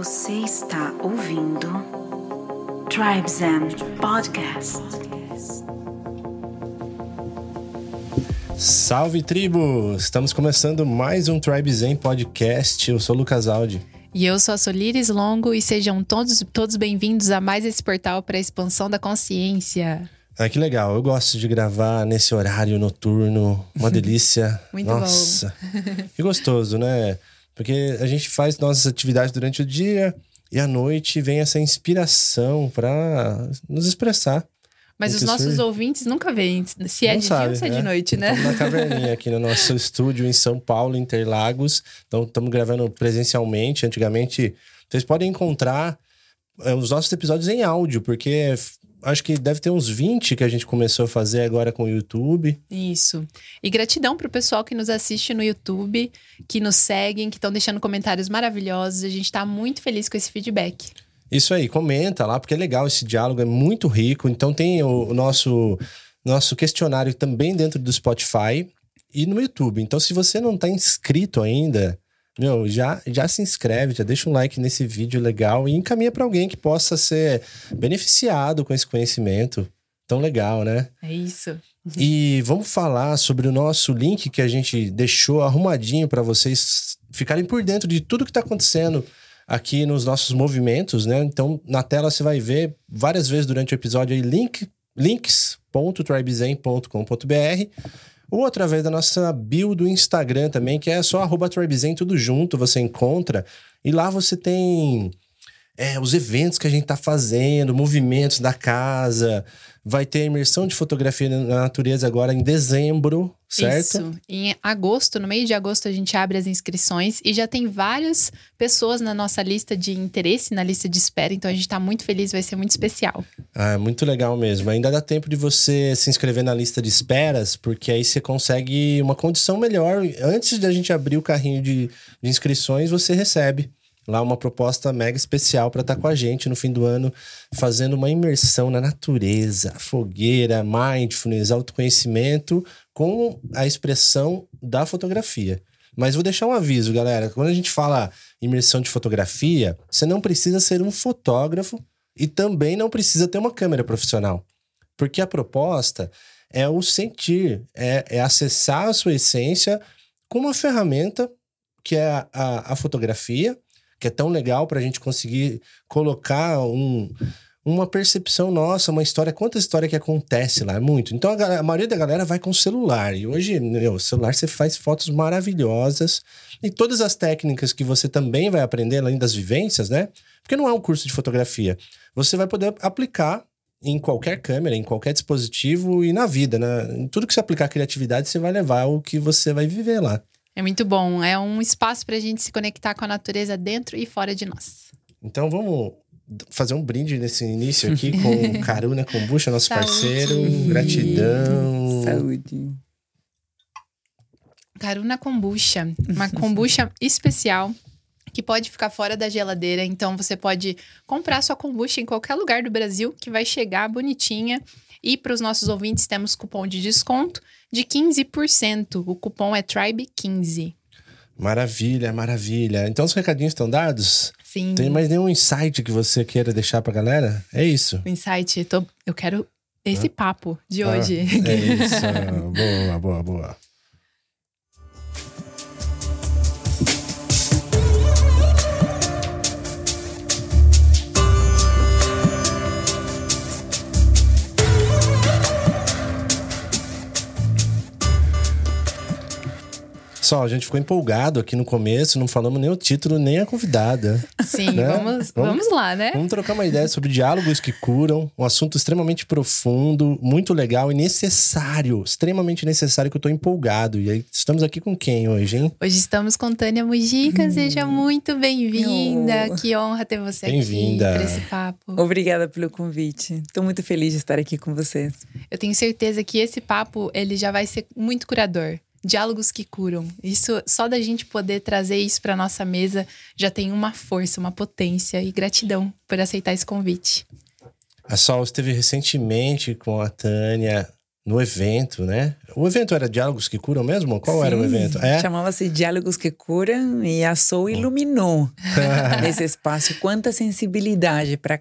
Você está ouvindo Tribes and Podcast. Salve tribo! Estamos começando mais um Tribe Zen Podcast. Eu sou o Lucas Aldi. E eu sou a Solires Longo e sejam todos, todos bem-vindos a mais esse portal para a expansão da consciência. Ah, que legal. Eu gosto de gravar nesse horário noturno. Uma delícia. Muito Nossa. que gostoso, né? Porque a gente faz nossas atividades durante o dia e à noite vem essa inspiração para nos expressar. Mas os nossos surge? ouvintes nunca veem se é Não de sabe, dia ou se é de né? noite, né? Estamos na caverninha aqui no nosso estúdio em São Paulo, Interlagos. Então, estamos gravando presencialmente. Antigamente, vocês podem encontrar eh, os nossos episódios em áudio, porque f- acho que deve ter uns 20 que a gente começou a fazer agora com o YouTube. Isso. E gratidão pro pessoal que nos assiste no YouTube, que nos seguem, que estão deixando comentários maravilhosos. A gente tá muito feliz com esse feedback. Isso aí, comenta lá, porque é legal esse diálogo, é muito rico. Então, tem o, o nosso, nosso questionário também dentro do Spotify e no YouTube. Então, se você não está inscrito ainda, meu, já, já se inscreve, já deixa um like nesse vídeo legal e encaminha para alguém que possa ser beneficiado com esse conhecimento. Tão legal, né? É isso. E vamos falar sobre o nosso link que a gente deixou arrumadinho para vocês ficarem por dentro de tudo que está acontecendo aqui nos nossos movimentos, né? Então, na tela você vai ver várias vezes durante o episódio aí link, links.tribezen.com.br ou através da nossa bio do Instagram também, que é só arroba tudo junto, você encontra. E lá você tem é, os eventos que a gente tá fazendo, movimentos da casa. Vai ter a imersão de fotografia na natureza agora em dezembro, certo? Isso. Em agosto, no meio de agosto, a gente abre as inscrições e já tem várias pessoas na nossa lista de interesse, na lista de espera. Então a gente tá muito feliz, vai ser muito especial. Ah, muito legal mesmo. Ainda dá tempo de você se inscrever na lista de esperas, porque aí você consegue uma condição melhor. Antes de a gente abrir o carrinho de, de inscrições, você recebe lá uma proposta mega especial para estar com a gente no fim do ano, fazendo uma imersão na natureza, fogueira, mindfulness, autoconhecimento, com a expressão da fotografia. Mas vou deixar um aviso, galera. Quando a gente fala imersão de fotografia, você não precisa ser um fotógrafo e também não precisa ter uma câmera profissional. Porque a proposta é o sentir, é, é acessar a sua essência com uma ferramenta que é a, a, a fotografia, que é tão legal para a gente conseguir colocar um, uma percepção nossa, uma história, quanta história que acontece lá, é muito. Então a, galera- a maioria da galera vai com o celular, e hoje, meu, o celular você faz fotos maravilhosas, e todas as técnicas que você também vai aprender, além das vivências, né? Porque não é um curso de fotografia. Você vai poder aplicar em qualquer câmera, em qualquer dispositivo e na vida, né? Em tudo que você aplicar criatividade, você vai levar o que você vai viver lá. É muito bom. É um espaço pra gente se conectar com a natureza dentro e fora de nós. Então vamos fazer um brinde nesse início aqui com Caruna Kombucha, nosso Saúde. parceiro. Gratidão. Saúde. Caruna Kombucha, uma kombucha especial que pode ficar fora da geladeira. Então você pode comprar sua kombucha em qualquer lugar do Brasil que vai chegar bonitinha. E para os nossos ouvintes temos cupom de desconto de 15%. O cupom é Tribe15. Maravilha, maravilha. Então os recadinhos estão dados? Sim. Tem mais nenhum insight que você queira deixar pra galera? É isso. O insight, tô- eu quero esse papo de Ah, hoje. é isso. boa, boa, boa. Só, a gente ficou empolgado aqui no começo, não falamos nem o título, nem a convidada. Sim, Né? vamos, Vamos- vamos lá, né? Vamos trocar uma ideia sobre diálogos que curam, um assunto extremamente profundo, muito legal e necessário, extremamente necessário que eu tô empolgado. E aí, estamos aqui com quem hoje, hein? Hoje estamos com Tânia Mujica, seja muito bem-vinda. Oh. Que honra ter você aqui Bem-vinda. para esse papo. Obrigada pelo convite. Estou muito feliz de estar aqui com vocês. Eu tenho certeza que esse papo ele já vai ser muito curador. Diálogos que curam. Isso só da gente poder trazer isso para nossa mesa já tem uma força, uma potência e gratidão por aceitar esse convite. A Sol esteve recentemente com a Tânia no evento, né? O evento era Diálogos que Curam mesmo? Qual Sim, era o evento? É? Chamava-se Diálogos que Curam e a Soul iluminou nesse espaço quanta sensibilidade para,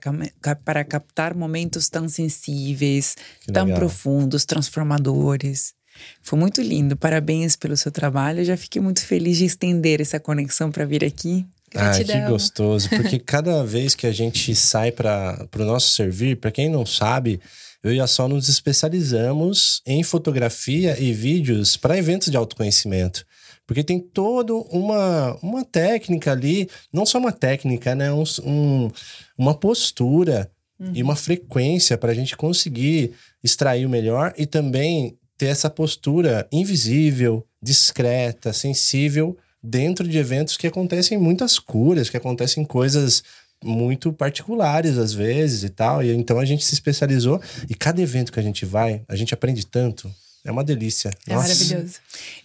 para captar momentos tão sensíveis, Que tão legal. profundos, transformadores. Foi muito lindo. Parabéns pelo seu trabalho. Eu já fiquei muito feliz de estender essa conexão para vir aqui. Ah, que gostoso. Porque cada vez que a gente sai para o nosso servir, para quem não sabe, eu e a Sol nos especializamos em fotografia e vídeos para eventos de autoconhecimento. Porque tem toda uma, uma técnica ali, não só uma técnica, né? Um, um- uma postura e uma frequência para a gente conseguir extrair o melhor e também ter essa postura invisível, discreta, sensível dentro de eventos que acontecem muitas curas, que acontecem coisas muito particulares às vezes e tal. E então a gente se especializou e cada evento que a gente vai, a gente aprende tanto. É uma delícia. É Nossa. maravilhoso.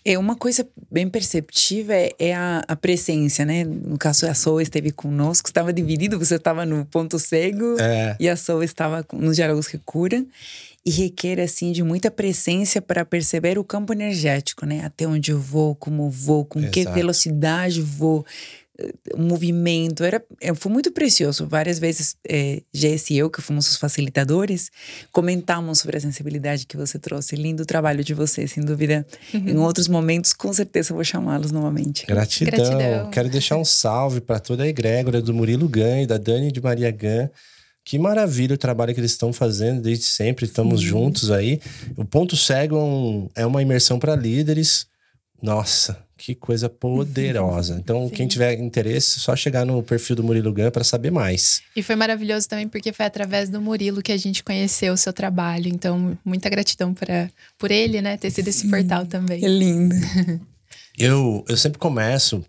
É uma coisa bem perceptível é, é a, a presença, né? No caso, a Soul esteve conosco, estava dividido, você estava no ponto cego É, e a Soul estava nos diálogos que curam. E requer, assim, de muita presença para perceber o campo energético, né? Até onde eu vou, como vou, com que Exato. velocidade vou, eh, o movimento. Era, é, foi muito precioso. Várias vezes, é, Jess e eu, que fomos os facilitadores, comentamos sobre a sensibilidade que você trouxe. Lindo trabalho de você, sem dúvida. Em outros momentos, com certeza, vou chamá-los novamente. Gratidão. Gratidão. Quero deixar um salve para toda a egrégora do Murilo Gan e da Dani de Maria Gan. Que maravilha o trabalho que eles estão fazendo desde sempre. Estamos juntos aí. O Ponto Cego é, um- é uma imersão para líderes. Nossa, que coisa poderosa. Então, quem tiver interesse, é só chegar no perfil do Murilo Gan para saber mais. E foi maravilhoso também porque foi através do Murilo que a gente conheceu o seu trabalho. Então, muita gratidão pra, por ele, né? Ter sido esse portal também. Que lindo. Eu, eu sempre começo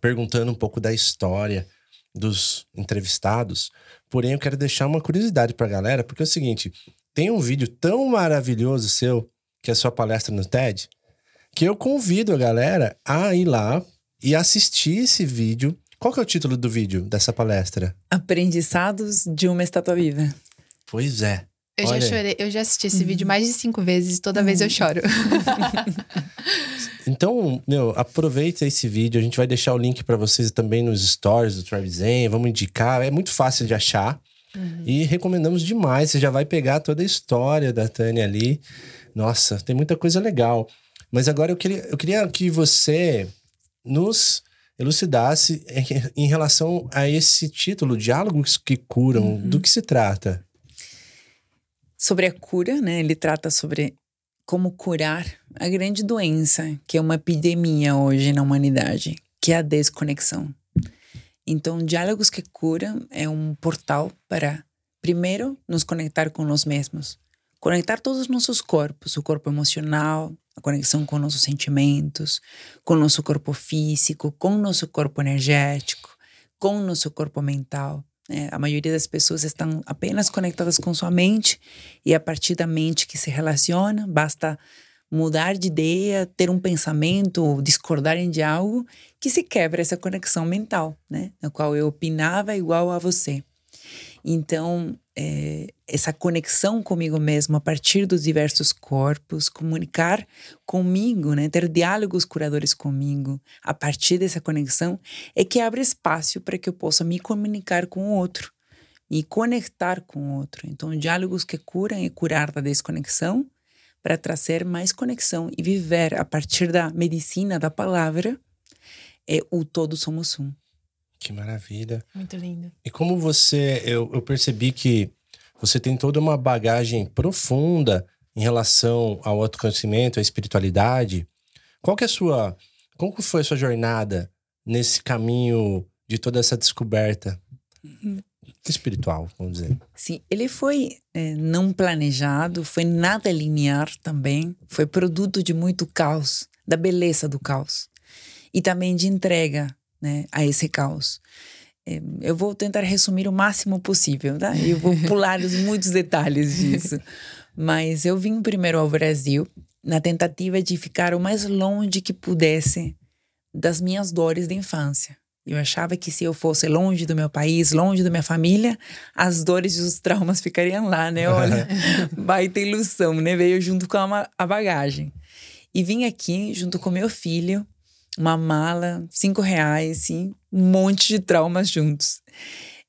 perguntando um pouco da história dos entrevistados, porém eu quero deixar uma curiosidade pra galera, porque é o seguinte, tem um vídeo tão maravilhoso seu, que é a sua palestra no TED, que eu convido a galera a ir lá e assistir esse vídeo. Qual que é o título do vídeo dessa palestra? Aprendizados de uma estátua viva. Pois é. Eu Olha já chorei, eu já assisti esse vídeo mais de cinco vezes e toda vez eu choro. Então, meu, aproveita esse vídeo. A gente vai deixar o link pra vocês também nos stories do Travis Zen. Vamos indicar. É muito fácil de achar. E recomendamos demais. Você já vai pegar toda a história da Tânia ali. Nossa, tem muita coisa legal. Mas agora eu queria, eu queria que você nos elucidasse em, em relação a esse título, Diálogos que Curam. Do que se trata? Sobre a cura, né? Ele trata sobre como curar a grande doença, que é uma epidemia hoje na humanidade, que é a desconexão. Então, Diálogos que Curam é um portal para, primeiro, nos conectar com nós mesmos. Conectar todos os nossos corpos, o corpo emocional, a conexão com nossos sentimentos, com nosso corpo físico, com nosso corpo energético, com nosso corpo mental. Né? a maioria das pessoas estão apenas conectadas com sua mente e a partir da mente que se relaciona, basta mudar de ideia, ter um pensamento, discordarem de algo, que se quebra essa conexão mental, né? Na qual eu opinava igual a você. Então, é, essa conexão comigo mesmo a partir dos diversos corpos, comunicar comigo, né? ter diálogos curadores comigo, a partir dessa conexão, é que abre espaço para que eu possa me comunicar com o outro, me conectar com o outro. Então, diálogos que curam é curar da desconexão para trazer mais conexão e viver a partir da medicina da palavra é o todo somos um. Que maravilha. Muito lindo. E como você, eu, eu percebi que você tem toda uma bagagem profunda em relação ao autoconhecimento, à espiritualidade. Qual que é a sua, como que foi a sua jornada nesse caminho de toda essa descoberta espiritual, vamos dizer? Sim, ele foi eh, não planejado, foi nada linear também, foi produto de muito caos, da beleza do caos e também de entrega né, a esse caos. Eh, eu vou tentar resumir o máximo possível, tá? Eu vou pular os muitos detalhes disso. Mas eu vim primeiro ao Brasil na tentativa de ficar o mais longe que pudesse das minhas dores da infância. Eu achava que se eu fosse longe do meu país, longe da minha família, as dores e os traumas ficariam lá, né? Olha, baita ilusão, né? Veio junto com a, a bagagem. E vim aqui junto com meu filho, uma mala, cinco reais, assim, um monte de traumas juntos.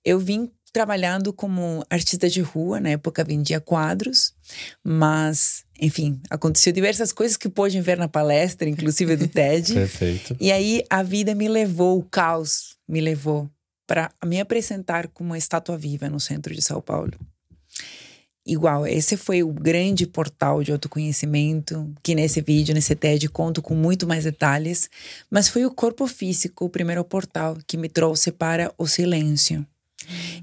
Eu vim trabalhando como artista de rua, na época vendia quadros, mas, enfim, aconteceu diversas coisas que pôde ver na palestra, inclusive do TED. Perfeito. E aí a vida me levou, o caos me levou para me apresentar como uma estátua viva no centro de São Paulo. Igual, esse foi o grande portal de autoconhecimento, que nesse vídeo, nesse TED, conto com muito mais detalhes, mas foi o corpo físico o primeiro portal que me trouxe para o silêncio.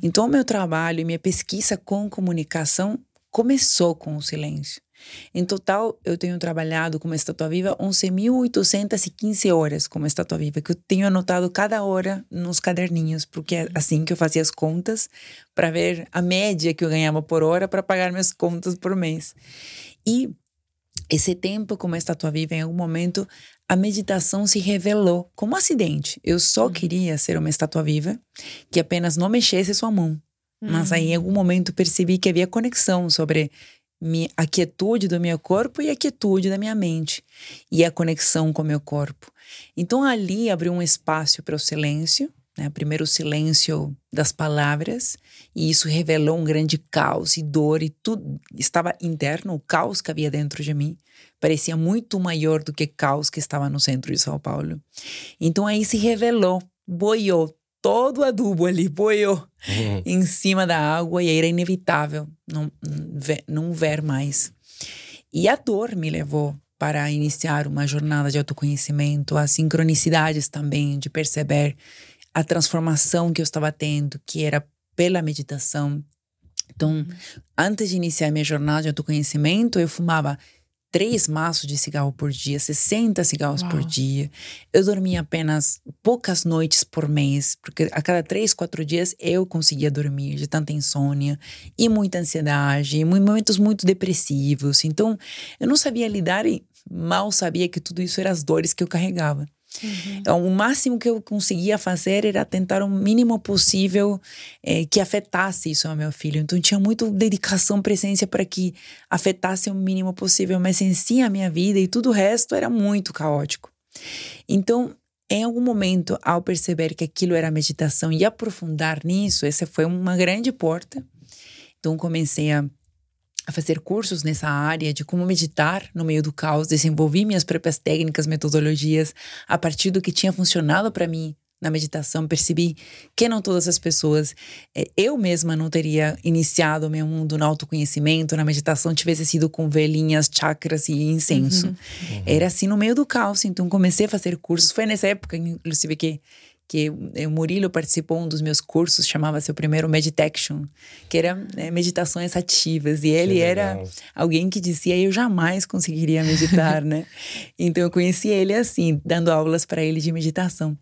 Então, meu trabalho e minha pesquisa com comunicação começou com o silêncio. Em total, eu tenho trabalhado como estátua viva 11.815 horas como estátua viva, que eu tenho anotado cada hora nos caderninhos, porque é assim que eu fazia as contas, para ver a média que eu ganhava por hora para pagar minhas contas por mês. E esse tempo como estátua viva, em algum momento, a meditação se revelou como um acidente. Eu só uhum. queria ser uma estátua viva que apenas não mexesse sua mão. Mas aí, em algum momento, percebi que havia conexão sobre a quietude do meu corpo e a quietude da minha mente e a conexão com o meu corpo. Então ali abriu um espaço para o silêncio, né? primeiro o silêncio das palavras e isso revelou um grande caos e dor e tudo estava interno, o caos que havia dentro de mim parecia muito maior do que o caos que estava no centro de São Paulo. Então aí se revelou, boiou todo o adubo ali, boiou uhum. em cima da água e era inevitável não não ver mais. E a dor me levou para iniciar uma jornada de autoconhecimento, as sincronicidades também, de perceber a transformação que eu estava tendo, que era pela meditação. Então, uhum. antes de iniciar minha jornada de autoconhecimento, eu fumava três maços de cigarro por dia, 60 cigarros Uau. por dia. Eu dormia apenas poucas noites por mês, porque a cada três, quatro dias eu conseguia dormir de tanta insônia e muita ansiedade, e momentos muito depressivos. Então, eu não sabia lidar e mal sabia que tudo isso eram as dores que eu carregava. Uhum. Então, o máximo que eu conseguia fazer era tentar o mínimo possível é, que afetasse isso ao meu filho. Então, tinha muita dedicação, presença para que afetasse o mínimo possível, mas em si a minha vida e tudo o resto era muito caótico. Então, em algum momento, ao perceber que aquilo era meditação e aprofundar nisso, essa foi uma grande porta. Então, comecei a a fazer cursos nessa área de como meditar no meio do caos, desenvolvi minhas próprias técnicas, metodologias a partir do que tinha funcionado para mim na meditação, percebi que não todas as pessoas, eh, eu mesma não teria iniciado o meu mundo no autoconhecimento, na meditação, tivesse sido com velhinhas, chakras e incenso. Uhum. Uhum. Era assim no meio do caos, então comecei a fazer cursos. Foi nessa época, inclusive, que que o Murilo participou um dos meus cursos, chamava-se o primeiro Meditation, que era né, meditações ativas. E ele era alguém que dizia: Eu jamais conseguiria meditar, né? Então eu conheci ele assim, dando aulas para ele de meditação.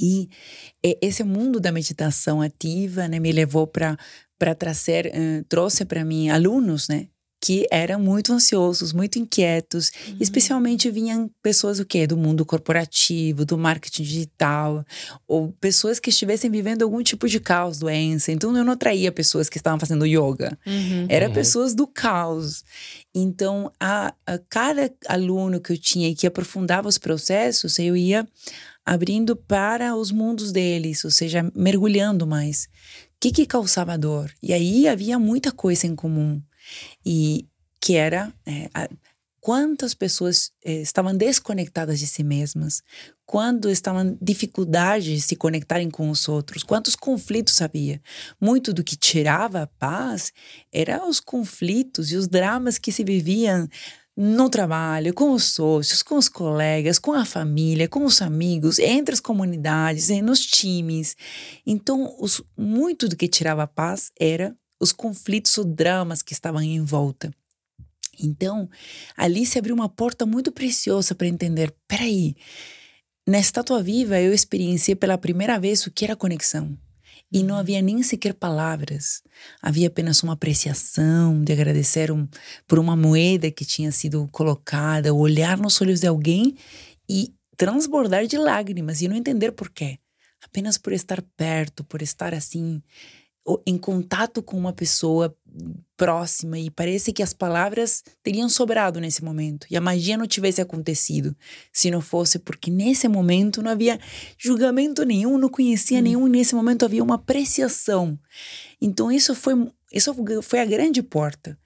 E esse mundo da meditação ativa né, me levou para para trazer, uh, trouxe para mim alunos, né? Que eram muito ansiosos, muito inquietos, uhum. especialmente vinham pessoas o quê? Do mundo corporativo, do marketing digital, ou pessoas que estivessem vivendo algum tipo de caos, doença. Então eu não atraía pessoas que estavam fazendo yoga, uhum. era uhum. pessoas do caos. Então a, a cada aluno que eu tinha que aprofundava os processos, eu ia abrindo para os mundos deles, ou seja, mergulhando mais. O que, que causava dor? E aí havia muita coisa em comum e que era é, a, quantas pessoas é, estavam desconectadas de si mesmas, quando estavam dificuldade de se conectarem com os outros, quantos conflitos havia. Muito do que tirava a paz eram os conflitos e os dramas que se viviam no trabalho, com os sócios, com os colegas, com a família, com os amigos, entre as comunidades, nos times. Então, os, muito do que tirava a paz era os conflitos, os dramas que estavam em volta. Então, ali se abriu uma porta muito preciosa para entender: peraí, na estátua viva eu experienciei pela primeira vez o que era conexão. E não uhum. havia nem sequer palavras. Havia apenas uma apreciação de agradecer um, por uma moeda que tinha sido colocada, olhar nos olhos de alguém e transbordar de lágrimas e não entender por quê. apenas por estar perto, por estar assim em contato com uma pessoa próxima e parece que as palavras teriam sobrado nesse momento e a magia não tivesse acontecido se não fosse porque nesse momento não havia julgamento nenhum, não conhecia hum. nenhum, nesse momento havia uma apreciação. Então isso foi isso foi a grande porta.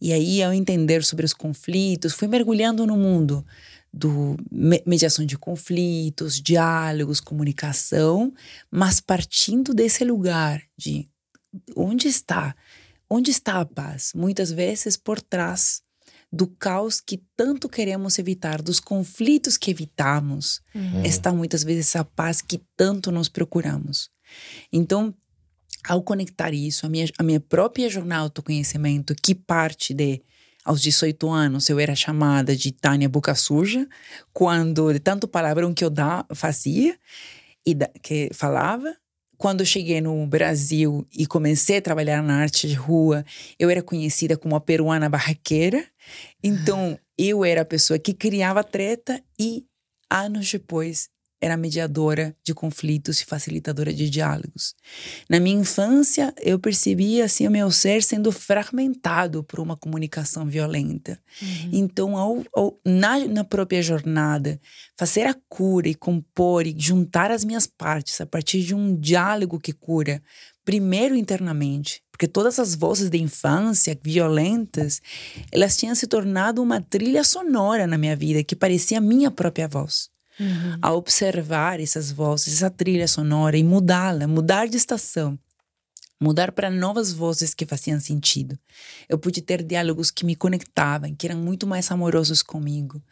E aí ao entender sobre os conflitos, fui mergulhando no mundo do mediação de conflitos, diálogos, comunicação, mas partindo desse lugar de onde está? Onde está a paz? Muitas vezes por trás do caos que tanto queremos evitar, dos conflitos que evitamos, uhum. está muitas vezes a paz que tanto nos procuramos. Então, ao conectar isso, a minha, a minha própria jornada de autoconhecimento, que parte de aos 18 anos eu era chamada de Tânia Boca Suja, quando de tanto palavrão que eu da, fazia e da, que falava, quando eu cheguei no Brasil e comecei a trabalhar na arte de rua, eu era conhecida como a peruana barraqueira. Então, eu era a pessoa que criava treta e anos depois era mediadora de conflitos e facilitadora de diálogos. Na minha infância, eu percebia assim o meu ser sendo fragmentado por uma comunicação violenta. Uhum. Então, ao, ao, na, na própria jornada, fazer a cura e compor e juntar as minhas partes a partir de um diálogo que cura, primeiro internamente, porque todas as vozes de infância violentas, elas tinham se tornado uma trilha sonora na minha vida que parecia a minha própria voz uhum. a observar essas vozes, essa trilha sonora e mudá-la, mudar de estação, mudar para novas vozes que faziam sentido. Eu pude ter diálogos que me conectavam, que eram muito mais amorosos comigo,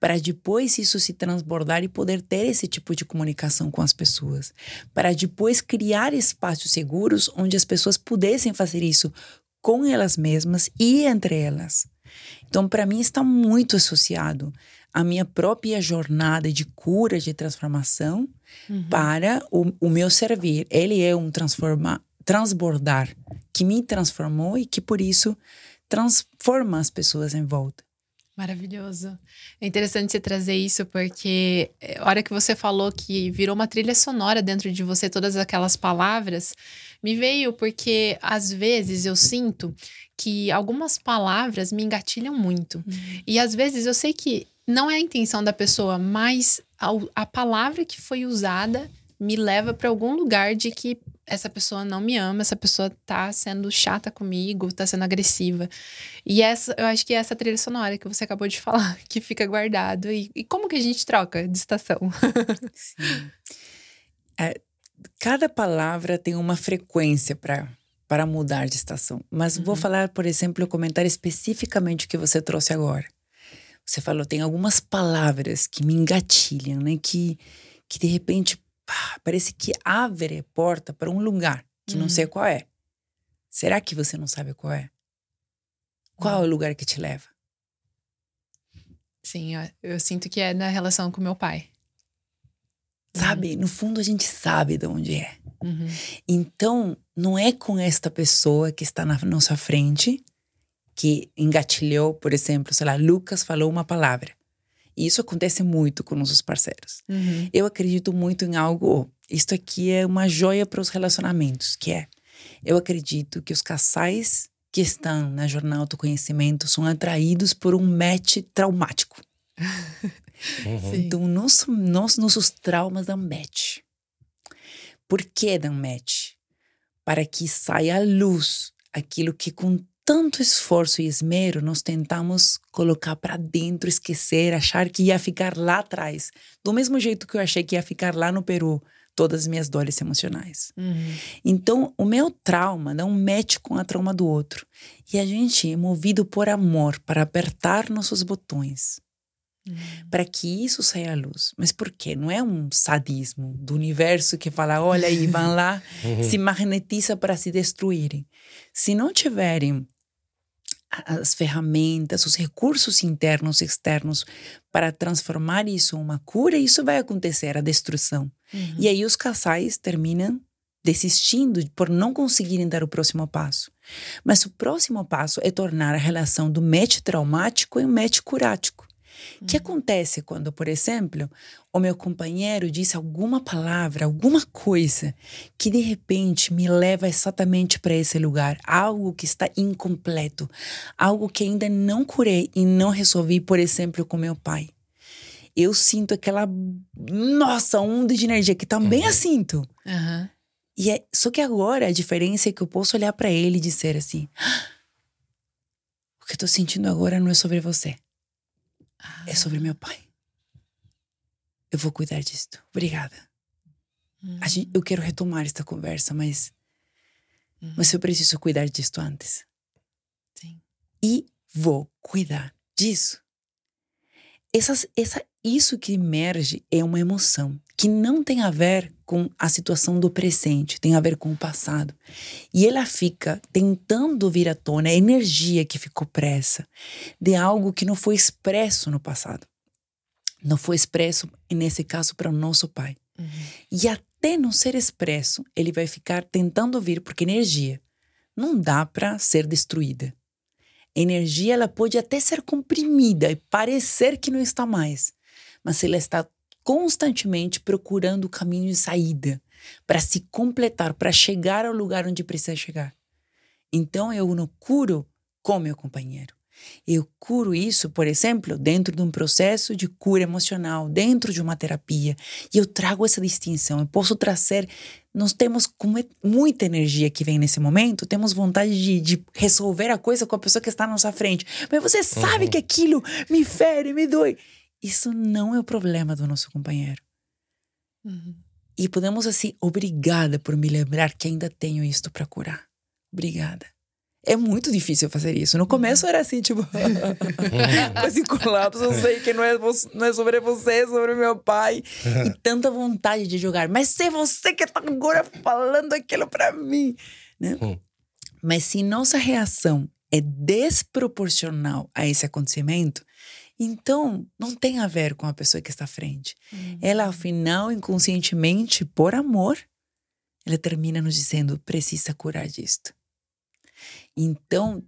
para depois isso se transbordar e poder ter esse tipo de comunicação com as pessoas, para depois criar espaços seguros onde as pessoas pudessem fazer isso com elas mesmas e entre elas. Então, para mim, está muito associado a minha própria jornada de cura, de transformação uhum. para o, o, meu servir. Ele é um transforma, transbordar que me transformou e que por isso transforma as pessoas em volta. Maravilhoso. É interessante você trazer isso, porque eh, a hora que você falou que virou uma trilha sonora dentro de você, todas aquelas palavras, me veio porque às vezes eu sinto que algumas palavras me engatilham muito. Uhum. E às vezes eu sei que não é a intenção da pessoa, mas a, a palavra que foi usada me leva para algum lugar de que essa pessoa não me ama, essa pessoa tá sendo chata comigo, tá sendo agressiva. E essa, eu acho que é essa trilha sonora que você acabou de falar, que fica guardado. E, e como que a gente troca de estação? Sim. É, cada palavra tem uma frequência para para mudar de estação. Mas uhum. vou falar, por exemplo, comentar especificamente o que você trouxe agora. Você falou, tem algumas palavras que me engatilham, né? Que, que de repente pá, parece que abre a porta para um lugar que não sei uhum. qual é. Será que você não sabe qual é? Qual é o lugar que te leva? Sim, eu, eu sinto que é na relação com meu pai. Sabe? Uhum. No fundo, a gente sabe de onde é. Uhum. Então, não é com esta pessoa que está na nossa frente que engatilhou, por exemplo, sei lá, Lucas falou uma palavra. E isso acontece muito com nossos parceiros. Uhum. Eu acredito muito em algo, isto aqui é uma joia para os relacionamentos, que é, eu acredito que os casais que estão na jornada do autoconhecimento são atraídos por um match traumático. Uhum. Então, nosso, nosso, nossos traumas dão match. Por que dão match? Para que saia à luz aquilo que com tanto esforço e esmero nós tentamos colocar para dentro, esquecer, achar que ia ficar lá atrás. Do mesmo jeito que eu achei que ia ficar lá no Peru, todas as minhas dores emocionais. Uhum. Então, o meu trauma não mete com a trauma do outro. E a gente é movido por amor para apertar nossos botões. Uhum. Para que isso saia à luz. Mas por quê? Não é um sadismo do universo que fala: olha aí, vão lá, uhum. se magnetiza para se destruírem. Se não tiverem as ferramentas, os recursos internos e externos para transformar isso em uma cura, isso vai acontecer, a destruição. Uhum. E aí os casais terminam desistindo por não conseguirem dar o próximo passo. Mas o próximo passo é tornar a relação do match traumático em um match curático. O que acontece quando, por exemplo, o meu companheiro diz alguma palavra, alguma coisa que de repente me leva exatamente para esse lugar, algo que está incompleto, algo que ainda não curei e não resolvi, por exemplo, com meu pai. Eu sinto aquela, nossa, onda de energia que também uhum. a sinto. Uhum. E é, só que agora a diferença é que eu posso olhar para ele e dizer assim: ah, o que eu tô sentindo agora não é sobre você. Ah. É sobre meu pai. Eu vou cuidar disso. Obrigada. Uhum. Gente, eu quero retomar esta conversa, mas. Uhum. Mas eu preciso cuidar disso antes. Sim. E vou cuidar disso. Essas, essa, isso que emerge é uma emoção que não tem a ver com a situação do presente, tem a ver com o passado. E ela fica tentando vir à tona a energia que ficou pressa de algo que não foi expresso no passado. Não foi expresso, nesse caso, para o nosso pai. Uhum. E até não ser expresso, ele vai ficar tentando vir, porque energia não dá para ser destruída. Energia ela pode até ser comprimida e parecer que não está mais, mas ela está constantemente procurando o caminho de saída para se completar, para chegar ao lugar onde precisa chegar. Então eu não curo com meu companheiro. Eu curo isso, por exemplo, dentro de um processo de cura emocional, dentro de uma terapia. E eu trago essa distinção. Eu posso trazer. Nós temos muita energia que vem nesse momento, temos vontade de, de resolver a coisa com a pessoa que está à nossa frente. Mas você sabe uhum. que aquilo me fere, me dói. Isso não é o problema do nosso companheiro. Uhum. E podemos assim, obrigada por me lembrar que ainda tenho isto para curar. Obrigada. É muito difícil fazer isso. No começo uhum. era assim, tipo, quase colapso. Eu sei que não é, não é sobre você, é sobre meu pai. e tanta vontade de jogar. Mas é você que está agora falando aquilo para mim. Né? Hum. Mas se nossa reação é desproporcional a esse acontecimento, então, não tem a ver com a pessoa que está à frente. Uhum. Ela, afinal, inconscientemente, por amor, ela termina nos dizendo: precisa curar disto. Então,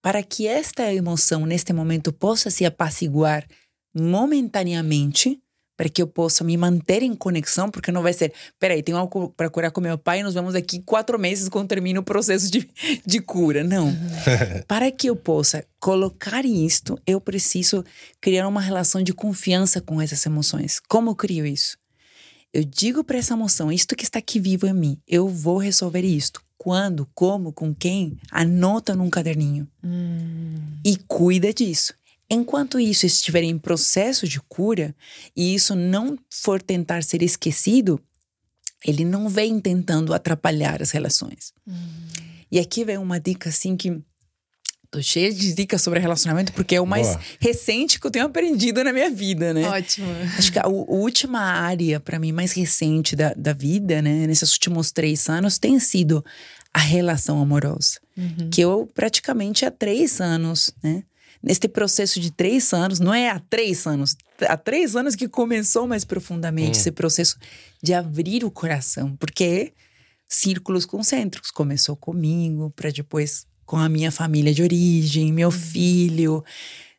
para que esta emoção, neste momento, possa se apaciguar momentaneamente, para que eu possa me manter em conexão, porque não vai ser, peraí, tenho algo para curar com meu pai, nos vemos daqui quatro meses quando termina o processo de, de cura. Não. Uhum. para que eu possa colocar isto, eu preciso criar uma relação de confiança com essas emoções. Como eu crio isso? Eu digo para essa emoção, isto que está aqui vivo em mim, eu vou resolver isto. Quando, como, com quem? Anota num caderninho. Hum. E cuida disso. Enquanto isso estiver em processo de cura e isso não for tentar ser esquecido, ele não vem tentando atrapalhar as relações. Hum. E aqui vem uma dica assim que tô cheia de dicas sobre relacionamento porque é o mais Boa. recente que eu tenho aprendido na minha vida, né? Ótimo. Acho que a, a última área para mim mais recente da, da vida, né, nesses últimos três anos, tem sido a relação amorosa, uhum. que eu praticamente há três anos, né? Neste processo de três anos, não é há três anos, há três anos que começou mais profundamente hum. esse processo de abrir o coração, porque círculos concêntricos começou comigo, para depois com a minha família de origem, meu hum. filho,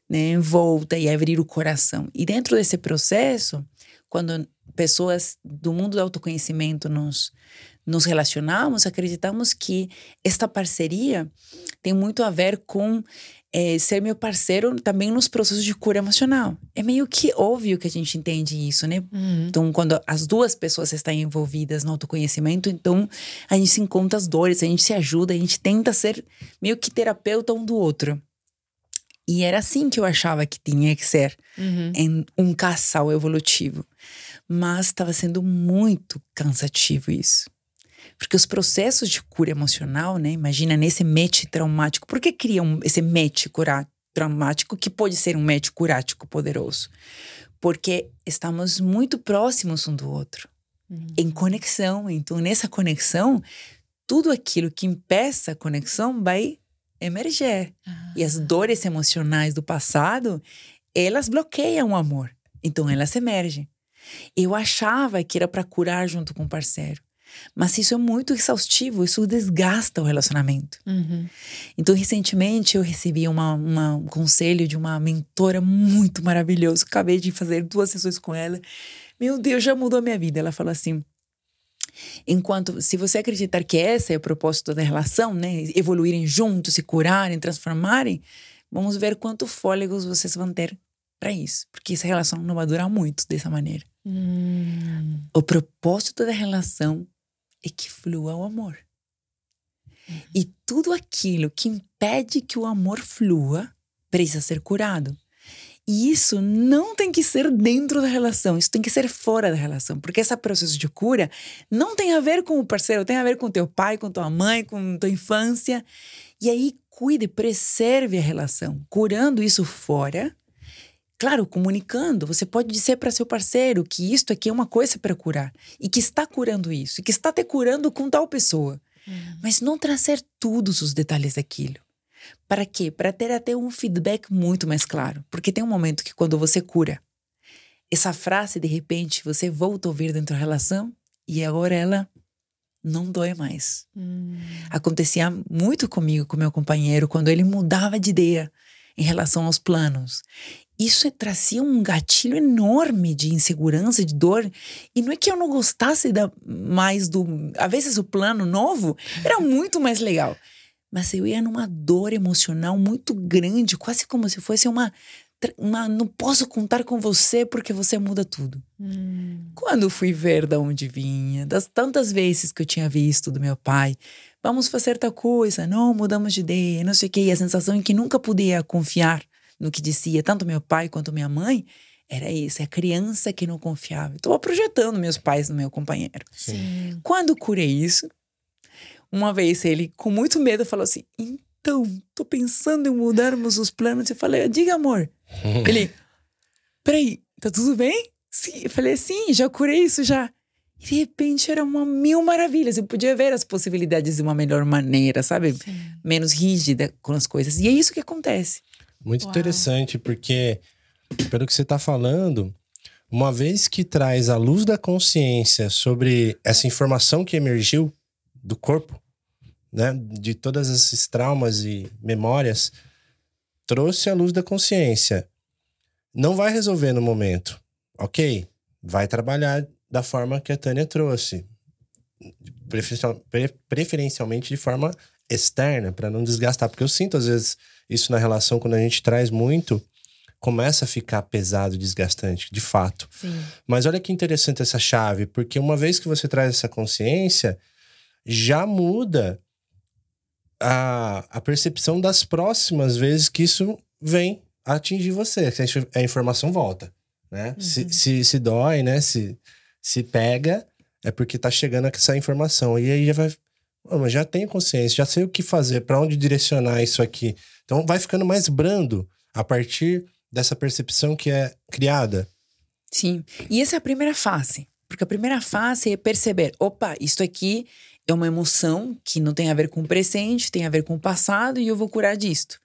né, em volta e abrir o coração. E dentro desse processo, quando pessoas do mundo do autoconhecimento nos nos relacionamos, acreditamos que esta parceria tem muito a ver com é, ser meu parceiro também nos processos de cura emocional. É meio que óbvio que a gente entende isso, né? Uhum. Então, quando as duas pessoas estão envolvidas no autoconhecimento, então a gente se encontra as dores, a gente se ajuda, a gente tenta ser meio que terapeuta um do outro. E era assim que eu achava que tinha que ser uhum. em um casal evolutivo. Mas estava sendo muito cansativo isso. Porque os processos de cura emocional, né? Imagina nesse match traumático. Por que cria um, esse match cura, traumático que pode ser um match curático poderoso? Porque estamos muito próximos um do outro, uhum. em conexão. Então, nessa conexão, tudo aquilo que impeça a conexão vai emerger. E as dores emocionais do passado, elas bloqueiam o amor. Então, elas emergem. Eu achava que era para curar junto com o parceiro. Mas isso é muito exaustivo, isso desgasta o relacionamento. Uhum. Então, recentemente, eu recebi uma, uma- um conselho de uma mentora muito maravilhosa. Acabei de fazer duas sessões com ela. Meu Deus, já mudou a minha vida. Ela falou assim: enquanto, se você acreditar que esse é o propósito da relação, né? Evoluírem juntos, se curarem, transformarem, vamos ver quanto fôlegos vocês vão ter para isso. Porque essa relação não vai durar muito dessa maneira. Hum. O propósito da relação é que flua o amor. E tudo aquilo que impede que o amor flua precisa ser curado. E isso não tem que ser dentro da relação, isso tem que ser fora da relação, porque esse processo de cura não tem a ver com o parceiro, tem a ver com teu pai, com tua mãe, com tua infância. E aí cuide, preserve a relação, curando isso fora. Claro, comunicando, você pode dizer para seu parceiro que isto aqui é uma coisa para curar e que está curando isso, e que está te curando com tal pessoa, mas não trazer todos os detalhes daquilo. Para quê? Para ter até um feedback muito mais claro. Porque tem um momento que quando você cura, essa frase, de repente, você volta a ouvir dentro da relação e agora ela não dói mais. Hum. Acontecia muito comigo, com meu companheiro, quando ele mudava de ideia em relação aos planos. Isso trazia um gatilho enorme de insegurança, de dor. E não é que eu não gostasse da, mais do. Às vezes o plano novo era muito mais legal. Mas eu ia numa dor emocional muito grande, quase como se fosse uma. uma não posso contar com você porque você muda tudo. Hum. Quando fui ver de onde vinha, das tantas vezes que eu tinha visto do meu pai, vamos fazer tal coisa, não mudamos de ideia, não sei o quê, e a sensação em que nunca podia confiar no que dizia tanto meu pai quanto minha mãe, era isso, é a criança que não confiava. Estava projetando meus pais no meu companheiro. Sim. Quando curei isso, uma vez ele, com muito medo, falou assim: Então, tô pensando em mudarmos os planos. Eu falei: Diga, amor. ele, peraí, tá tudo bem? Sim. Eu falei: Sim, já curei isso já. E de repente era uma mil maravilhas. Eu podia ver as possibilidades de uma melhor maneira, sabe? Sim. Menos rígida com as coisas. E é isso que acontece. Muito Uau. interessante, porque, pelo que você está falando, uma vez que traz a luz da consciência sobre essa informação que emergiu do corpo, né, de todos esses traumas e memórias, trouxe a luz da consciência. Não vai resolver no momento, ok? Vai trabalhar da forma que a Tânia trouxe, Preferencial- pre- preferencialmente de forma externa, para não desgastar, porque eu sinto às vezes isso na relação, quando a gente traz muito, começa a ficar pesado, desgastante, de fato. Sim. Mas olha que interessante essa chave, porque uma vez que você traz essa consciência, já muda a, a percepção das próximas vezes que isso vem atingir você, que a inf- a informação volta, né? Se, se, se dói, né? Se, se pega, é porque tá chegando essa informação. E aí já vai. "Pô, mas já tenho consciência, já sei o que fazer, para onde direcionar isso aqui. Então vai ficando mais brando a partir dessa percepção que é criada. Sim. E essa é a primeira fase. Porque a primeira fase é perceber: opa, isto aqui é uma emoção que não tem a ver com o presente, tem a ver com o passado e eu vou curar disto.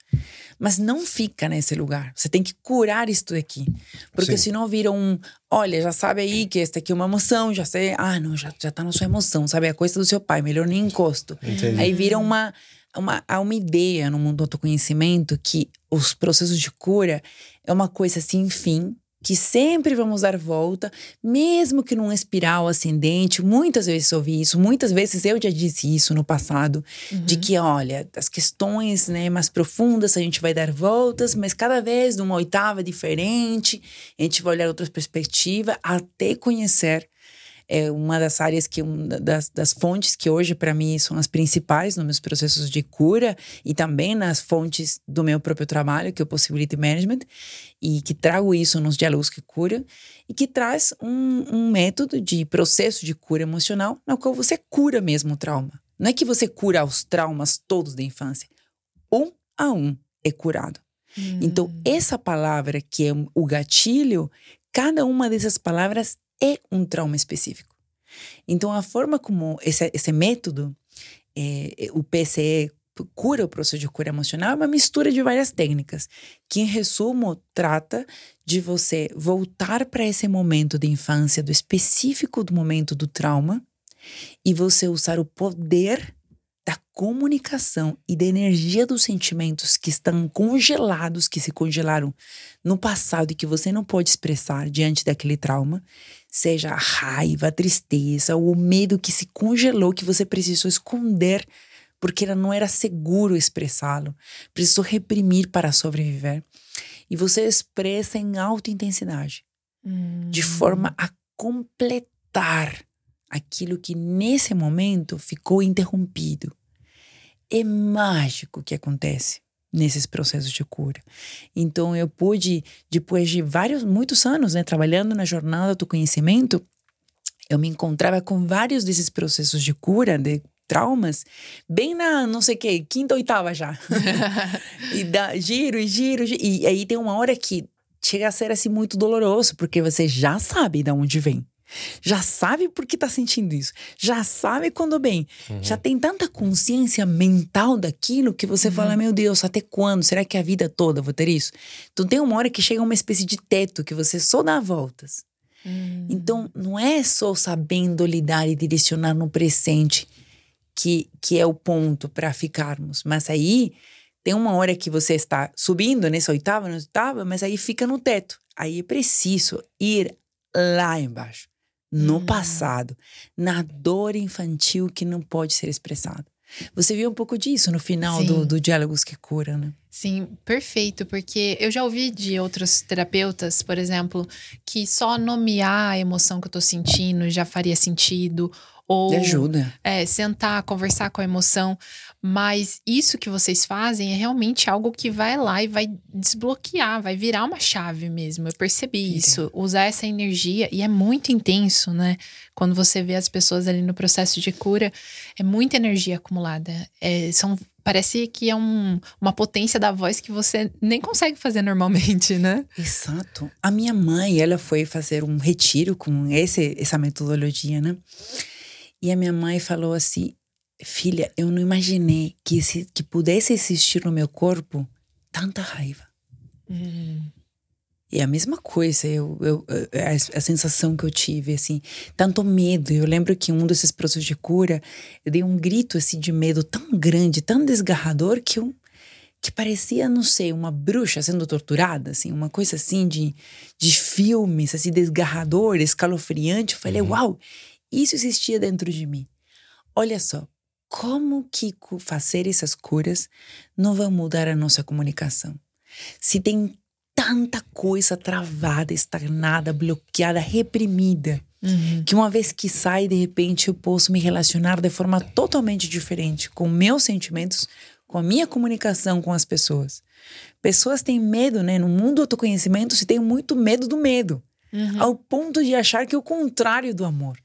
Mas não fica nesse lugar. Você tem que curar isto aqui. Porque Sim. senão vira um. Olha, já sabe aí que esta aqui é uma emoção, já sei. Ah, não, já, já tá na sua emoção, sabe? É a coisa do seu pai, melhor nem encosto. Entendi. Aí vira uma, uma, há uma ideia no mundo do autoconhecimento que os processos de cura é uma coisa sem fim, que sempre vamos dar volta, mesmo que num espiral ascendente. Muitas vezes ouvi isso, muitas vezes eu já disse isso no passado, de que, olha, as questões né, mais profundas a gente vai dar voltas, mas cada vez numa oitava diferente, a gente vai olhar outra perspectiva até conhecer é uma das áreas que um das, das fontes que hoje para mim são as principais nos meus processos de cura e também nas fontes do meu próprio trabalho que é o possibility management e que trago isso nos diálogos que cura e que traz um, um método de processo de cura emocional no qual você cura mesmo o trauma. Não é que você cura os traumas todos da infância. Um a um é curado. Então, essa palavra que é o gatilho, cada uma dessas palavras é um trauma específico. Então, a forma como esse, esse método, é, é, o PCE, cura o processo de cura emocional, é uma mistura de várias técnicas, que, em resumo, trata de você voltar para esse momento de infância, do específico do momento do trauma, e você usar o poder da comunicação e da energia dos sentimentos que estão congelados, que se congelaram no passado e que você não pode expressar diante daquele trauma, seja a raiva, a tristeza, ou o medo que se congelou, que você precisou esconder porque não era seguro expressá-lo, precisou reprimir para sobreviver. E você expressa em alta intensidade, Hum. de forma a completar aquilo que nesse momento ficou interrompido. É mágico o que acontece nesses processos de cura. Então eu pude, depois de vários, muitos anos, né, trabalhando na jornada do conhecimento, eu me encontrava com vários desses processos de cura, de traumas, bem na, não sei o que, quinta, oitava já. e dá giro, e giro, giro, e aí tem uma hora que chega a ser assim muito doloroso, porque você já sabe de onde vem. Já sabe por que tá sentindo isso. Já sabe quando bem. Já tem tanta consciência mental daquilo que você fala: Meu Deus, até quando? Será que a vida toda eu vou ter isso? Então tem uma hora que chega uma espécie de teto que você só dá voltas. Hum. Então não é só sabendo lidar e direcionar no presente que, que é o ponto para ficarmos. Mas aí tem uma hora que você está subindo nessa oitava, nessa oitava, mas aí fica no teto. Aí é preciso ir lá embaixo, no Hum. passado, na dor infantil que não pode ser expressada. Você viu um pouco disso no final do, do Diálogos que Cura, né? Sim, perfeito, porque eu já ouvi de outros terapeutas, por exemplo, que só nomear a emoção que eu tô sentindo já faria sentido. Ou Ajuda. é, sentar, conversar com a emoção. Mas isso que vocês fazem é realmente algo que vai lá e vai desbloquear, vai virar uma chave mesmo. Eu percebi isso. Usar essa energia, e é muito intenso, né? Quando você vê as pessoas ali no processo de cura, é muita energia acumulada. É, são, parece que é um- uma potência da voz que você nem consegue fazer normalmente, né? Exato. A minha mãe, ela foi fazer um retiro com esse, essa metodologia, né? E a minha mãe falou assim: Filha, eu não imaginei que, esse, que pudesse existir no meu corpo tanta raiva. E a mesma coisa, eu, eu, a, a sensação que eu tive, assim, tanto medo. Eu lembro que um desses processos de cura, eu dei um grito, assim, de medo tão grande, tão desgarrador, que eu que parecia, não sei, uma bruxa sendo torturada, assim, uma coisa assim de, de filmes, assim, desgarrador, escalofriante. Eu falei, uau, isso existia dentro de mim. Olha só, como que fazer essas curas não vai mudar a nossa comunicação? Se tem tanta coisa travada, estagnada, bloqueada, reprimida, que uma vez que sai, de repente eu posso me relacionar de forma totalmente diferente com meus sentimentos, com a minha comunicação com as pessoas. Pessoas têm medo, né? No mundo do autoconhecimento se tem muito medo do medo, ao ponto de achar que é o contrário do amor.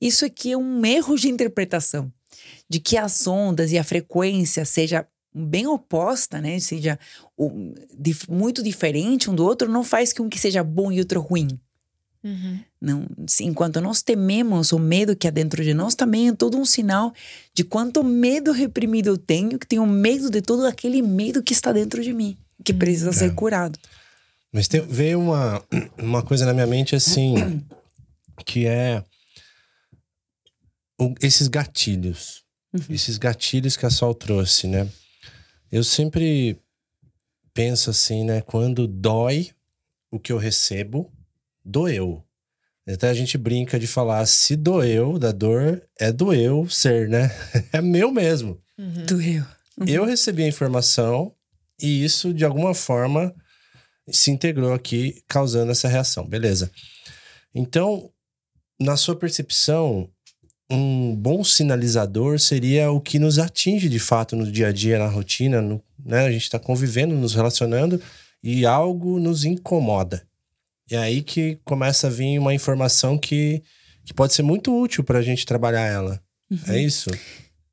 Isso aqui é um erro de interpretação, de que as ondas e a frequência seja bem oposta, né? Seja o- dif- muito diferente um do outro, não faz que um que seja bom e outro ruim. Uhum. Não, se- enquanto nós tememos o medo que há dentro de nós, também é todo um sinal de quanto medo reprimido eu tenho, que tenho medo de todo aquele medo que está dentro de mim, que precisa ser curado. Mas tem- veio uma, uma coisa na minha mente assim, que é o- esses gatilhos. Esses gatilhos que a Sol trouxe, né? Eu sempre penso assim, né? Quando dói o que eu recebo, doeu. Até a gente brinca de falar, se doeu da dor, é doeu ser, né? É meu mesmo. Doeu. Eu recebi a informação e isso, de alguma forma, se integrou aqui, causando essa reação. Beleza. Então, na sua percepção, um bom sinalizador seria o que nos atinge de fato no dia a dia, na rotina, no- né? A gente está convivendo, nos relacionando e algo nos incomoda. E é aí que começa a vir uma informação que, que pode ser muito útil para a gente trabalhar ela. É isso?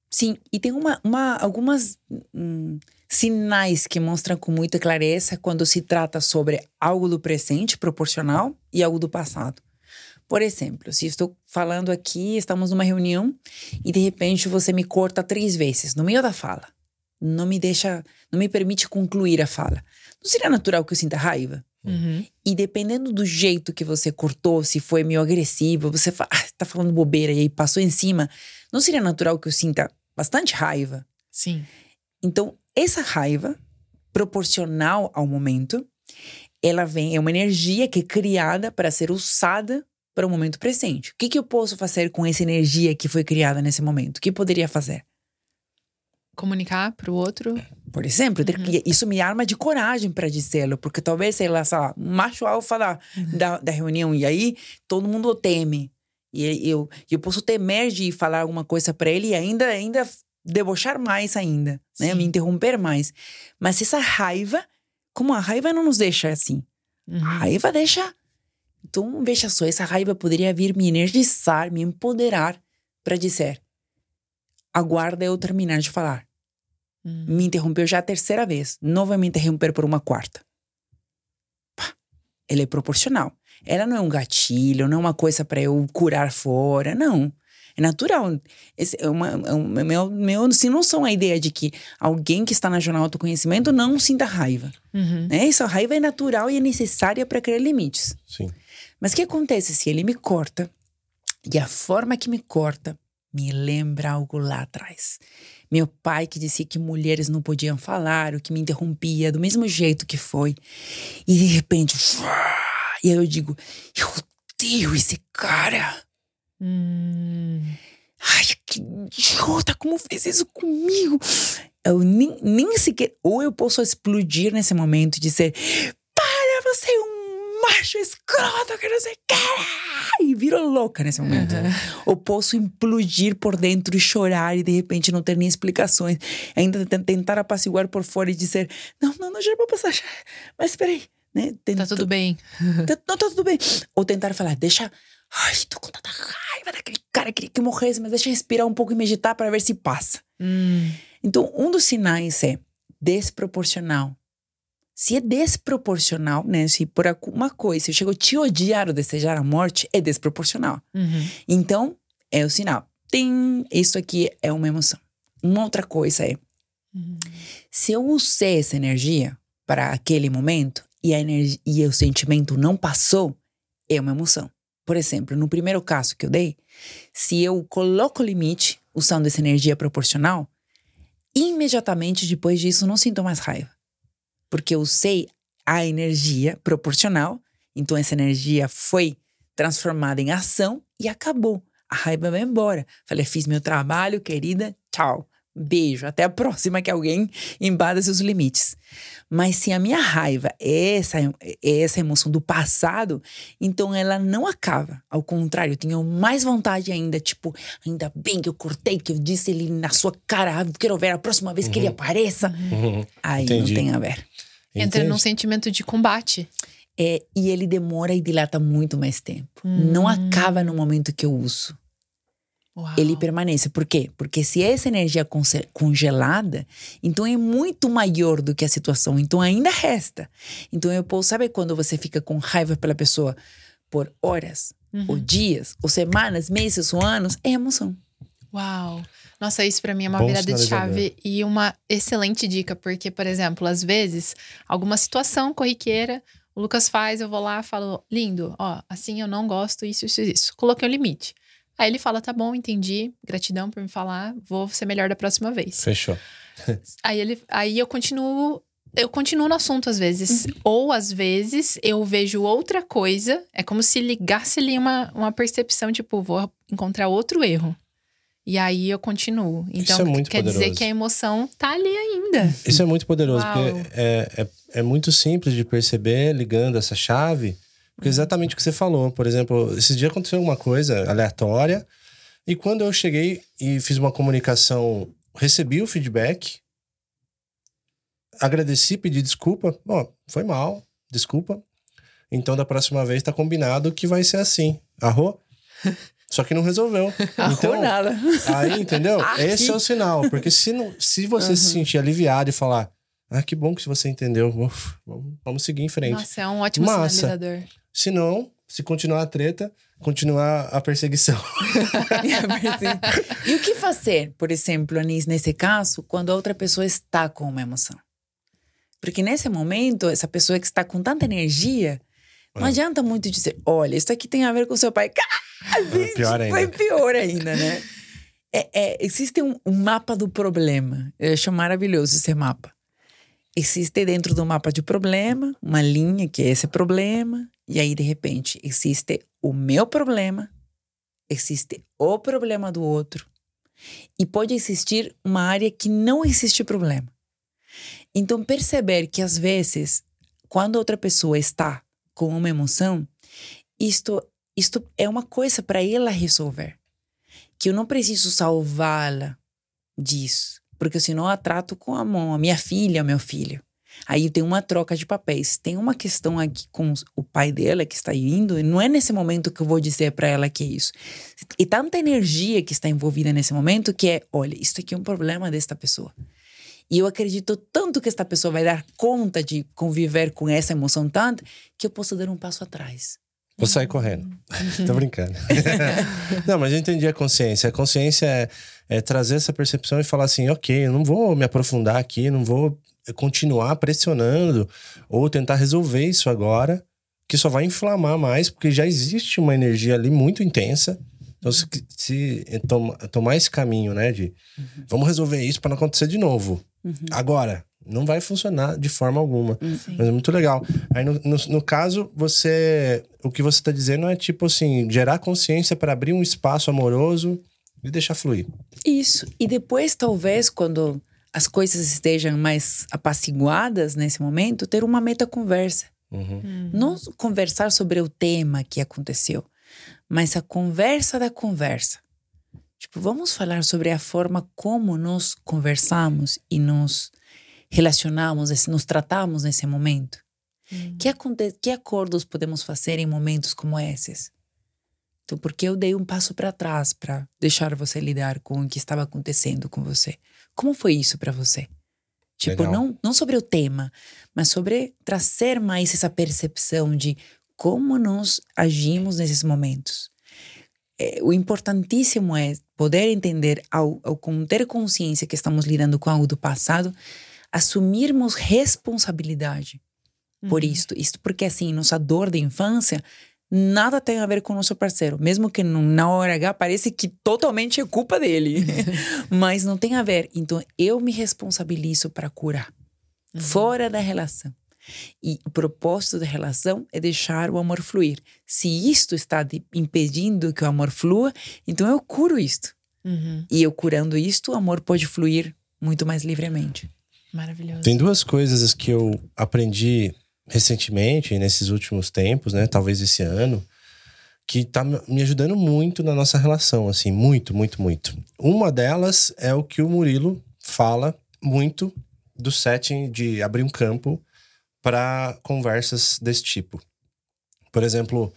Sim, e tem uma, uma, algumas hum, sinais que mostram com muita clareza quando se trata sobre algo do presente proporcional e algo do passado. Por exemplo, se estou falando aqui, estamos numa reunião e de repente você me corta três vezes no meio da fala. Não me deixa, não me permite concluir a fala. Não seria natural que eu sinta raiva? Uhum. E dependendo do jeito que você cortou, se foi meio agressivo, você fala, ah, tá falando bobeira e aí passou em cima, não seria natural que eu sinta bastante raiva? Sim. Então, essa raiva, proporcional ao momento, ela vem, é uma energia que é criada para ser usada para o momento presente. O que, que eu posso fazer com essa energia que foi criada nesse momento? O que poderia fazer? Comunicar pro outro. Por exemplo, que- isso me arma de coragem para dizê-lo, porque talvez, sei lá, sei lá, macho alfa da, da, da reunião, e aí todo mundo teme. E eu, eu posso temer de falar alguma coisa para ele e ainda, ainda debochar mais ainda, né? Me interromper mais. Mas essa raiva, como a raiva não nos deixa assim. Uhum. A raiva deixa. Então, veja só, essa raiva poderia vir me energizar, me empoderar para dizer: aguarda eu terminar de falar. Uhum. Me interrompeu já a terceira vez. Não vai me interromper por uma quarta. Pá, Ela é proporcional. Ela não é um gatilho, não é uma coisa para eu curar fora, não. É natural. Esse é uma, é um- meu, meu, se não são a ideia de que alguém que está na jornada do autoconhecimento não sinta raiva. Uhum. Né? Essa raiva é natural e é necessária para criar limites. Sim. Mas o que acontece se ele me corta e a forma que me corta me lembra algo lá atrás? Meu pai que dizia que mulheres não podiam falar, o que me interrompia do mesmo jeito que foi. E de repente, e aí eu digo, eu odeio esse cara. Hum. Ai, que idiota, como fez isso comigo? Eu nem, nem sequer. Ou eu posso explodir nesse momento e dizer: Para, você é um macho escroto que não sei o que. E viro louca nesse momento. Ou posso implodir por dentro e chorar e de repente não ter nem explicações. Ainda te- tentar apaciguar por fora e dizer: Não, não, não, já vai passar. Mas peraí. Né? Tá Tento- tudo bem. Tá- Não, tá tudo bem. Ou tentar falar, deixa. Ai, tô com tanta raiva daquele cara, queria que morresse, mas deixa eu respirar um pouco e meditar para ver se passa. Hum. Então, um dos sinais é desproporcional. Se é desproporcional, né? Se por alguma coisa eu chego a te odiar ou desejar a morte, é desproporcional. Uhum. Então, é o sinal. Tem. Isso aqui é uma emoção. Uma outra coisa é Uhum. se eu usei essa energia para aquele momento e, a energia, e o sentimento não passou, é uma emoção. Por exemplo, no primeiro caso que eu dei, se eu coloco limite usando essa energia proporcional, imediatamente depois disso não sinto mais raiva. Porque eu usei a energia proporcional, então essa energia foi transformada em ação e acabou. A raiva vai embora. Falei, fiz meu trabalho, querida, tchau. Beijo, até a próxima que alguém embada seus limites. Mas se a minha raiva é essa, é essa emoção do passado, então ela não acaba. Ao contrário, eu tenho mais vontade ainda, tipo, ainda bem que eu cortei, que eu disse ele na sua cara, ah, quero ver a próxima vez que ele apareça. Uhum. Aí Entendi. não tem a ver. Entra num sentimento de combate. É, e ele demora e dilata muito mais tempo. Não Hum. acaba no momento que eu uso. Uau. ele permanece. Por quê? Porque se essa energia é congelada, então é muito maior do que a situação. Então ainda resta. Então eu posso saber quando você fica com raiva pela pessoa por horas, ou Uhum. dias, ou semanas, meses, ou anos, é emoção. Uau! Nossa, isso pra mim é uma Bom virada de chave e uma excelente dica, porque, por exemplo, às vezes, alguma situação corriqueira, o Lucas faz, eu vou lá falo, lindo, ó, assim eu não gosto, isso, isso, isso. Coloquei o limite. Aí ele fala, tá bom, entendi, gratidão por me falar, vou ser melhor da próxima vez. Fechou. Aí ele, aí eu continuo, eu continuo no assunto às vezes, ou às vezes eu vejo outra coisa, é como se ligasse ali uma, uma percepção, tipo, vou encontrar outro erro. E aí eu continuo. Então, é muito quer dizer poderoso. que a emoção tá ali ainda. Isso é muito poderoso, Uau. porque é, é, é muito simples de perceber ligando essa chave. Porque é exatamente o que você falou. Por exemplo, esses dias aconteceu uma coisa aleatória. E quando eu cheguei e fiz uma comunicação, recebi o feedback, agradeci, pedi desculpa. Ó, foi mal, desculpa. Então, da próxima vez tá combinado que vai ser assim. Arro? Só que não resolveu. Então, nada. Aí, entendeu? Aqui. Esse é o sinal. Porque se, não, se você se sentir aliviado e falar, ah, que bom que você entendeu, uf, vamos, vamos seguir em frente. Nossa, é um ótimo Massa. sinalizador. Se não, se continuar a treta, continuar a perseguição. e o que fazer, por exemplo, Anis, nesse caso, quando a outra pessoa está com uma emoção? Porque nesse momento, essa pessoa que está com tanta energia, não É. adianta muito dizer, olha, isso aqui tem a ver com seu pai. É pior ainda. Foi pior ainda, né? É, é, existe um, um, mapa do problema. Eu acho maravilhoso esse mapa. Existe dentro do mapa de problema uma linha que é esse problema, e aí de repente existe o meu problema, existe o problema do outro, e pode existir uma área que não existe problema. Então, perceber que às vezes, quando outra pessoa está com uma emoção, isto, isto é uma coisa para ela resolver. Que eu não preciso salvá-la disso, porque senão eu trato com a mão, a minha filha, meu filho. Aí tem uma troca de papéis. Tem uma questão aqui com o pai dela que está indo, e não é nesse momento que eu vou dizer para ela que é isso. E tanta energia que está envolvida nesse momento que é: olha, isso aqui é um problema desta pessoa. E eu acredito tanto que esta pessoa vai dar conta de conviver com essa emoção tanto que eu posso dar um passo atrás. Vou sair correndo. Tô brincando. não, mas eu entendi a consciência. A consciência é, é, trazer essa percepção e falar assim: ok, eu não vou me aprofundar aqui, não vou continuar pressionando ou tentar resolver isso agora, que só vai inflamar mais, porque já existe uma energia ali muito intensa. Então, se, se tomar esse caminho, né, de uhum. vamos resolver isso para não acontecer de novo. Uhum. Agora, não vai funcionar de forma alguma. Uhum. Mas é muito legal. Aí, no, no, no caso, você. O que você está dizendo é tipo assim: gerar consciência para abrir um espaço amoroso e deixar fluir. Isso. E depois, talvez, quando as coisas estejam mais apaciguadas nesse momento, ter uma meta conversa. Uhum. Uhum. Não conversar sobre o tema que aconteceu, mas a conversa da conversa. Tipo, vamos falar sobre a forma como nós conversamos e nos relacionamos, nos tratamos nesse momento. Uhum. Que, que acordos podemos fazer em momentos como esses? Então, porque eu dei um passo para trás para deixar você lidar com o que estava acontecendo com você. Como foi isso para você? Tipo, não, não sobre o tema, mas sobre trazer mais essa percepção de como nós agimos nesses momentos. É, o importantíssimo é poder entender, ao, ao ter consciência que estamos lidando com algo do passado, assumirmos responsabilidade uhum. por isto. Isto porque, assim, nossa dor de infância nada tem a ver com o nosso parceiro. Mesmo que na hora H parece que totalmente é culpa dele. Mas não tem a ver. Então, eu me responsabilizo para curar. Uhum. Fora da relação. E o propósito da relação é deixar o amor fluir. Se isto está impedindo que o amor flua, então eu curo isto. Uhum. E eu curando isto, o amor pode fluir muito mais livremente. Maravilhoso. Tem duas coisas que eu aprendi recentemente, nesses últimos tempos, né? Talvez esse ano, que tá me ajudando muito na nossa relação, assim, muito, muito, muito. Uma delas é o que o Murilo fala muito do setting de abrir um campo para conversas desse tipo. Por exemplo,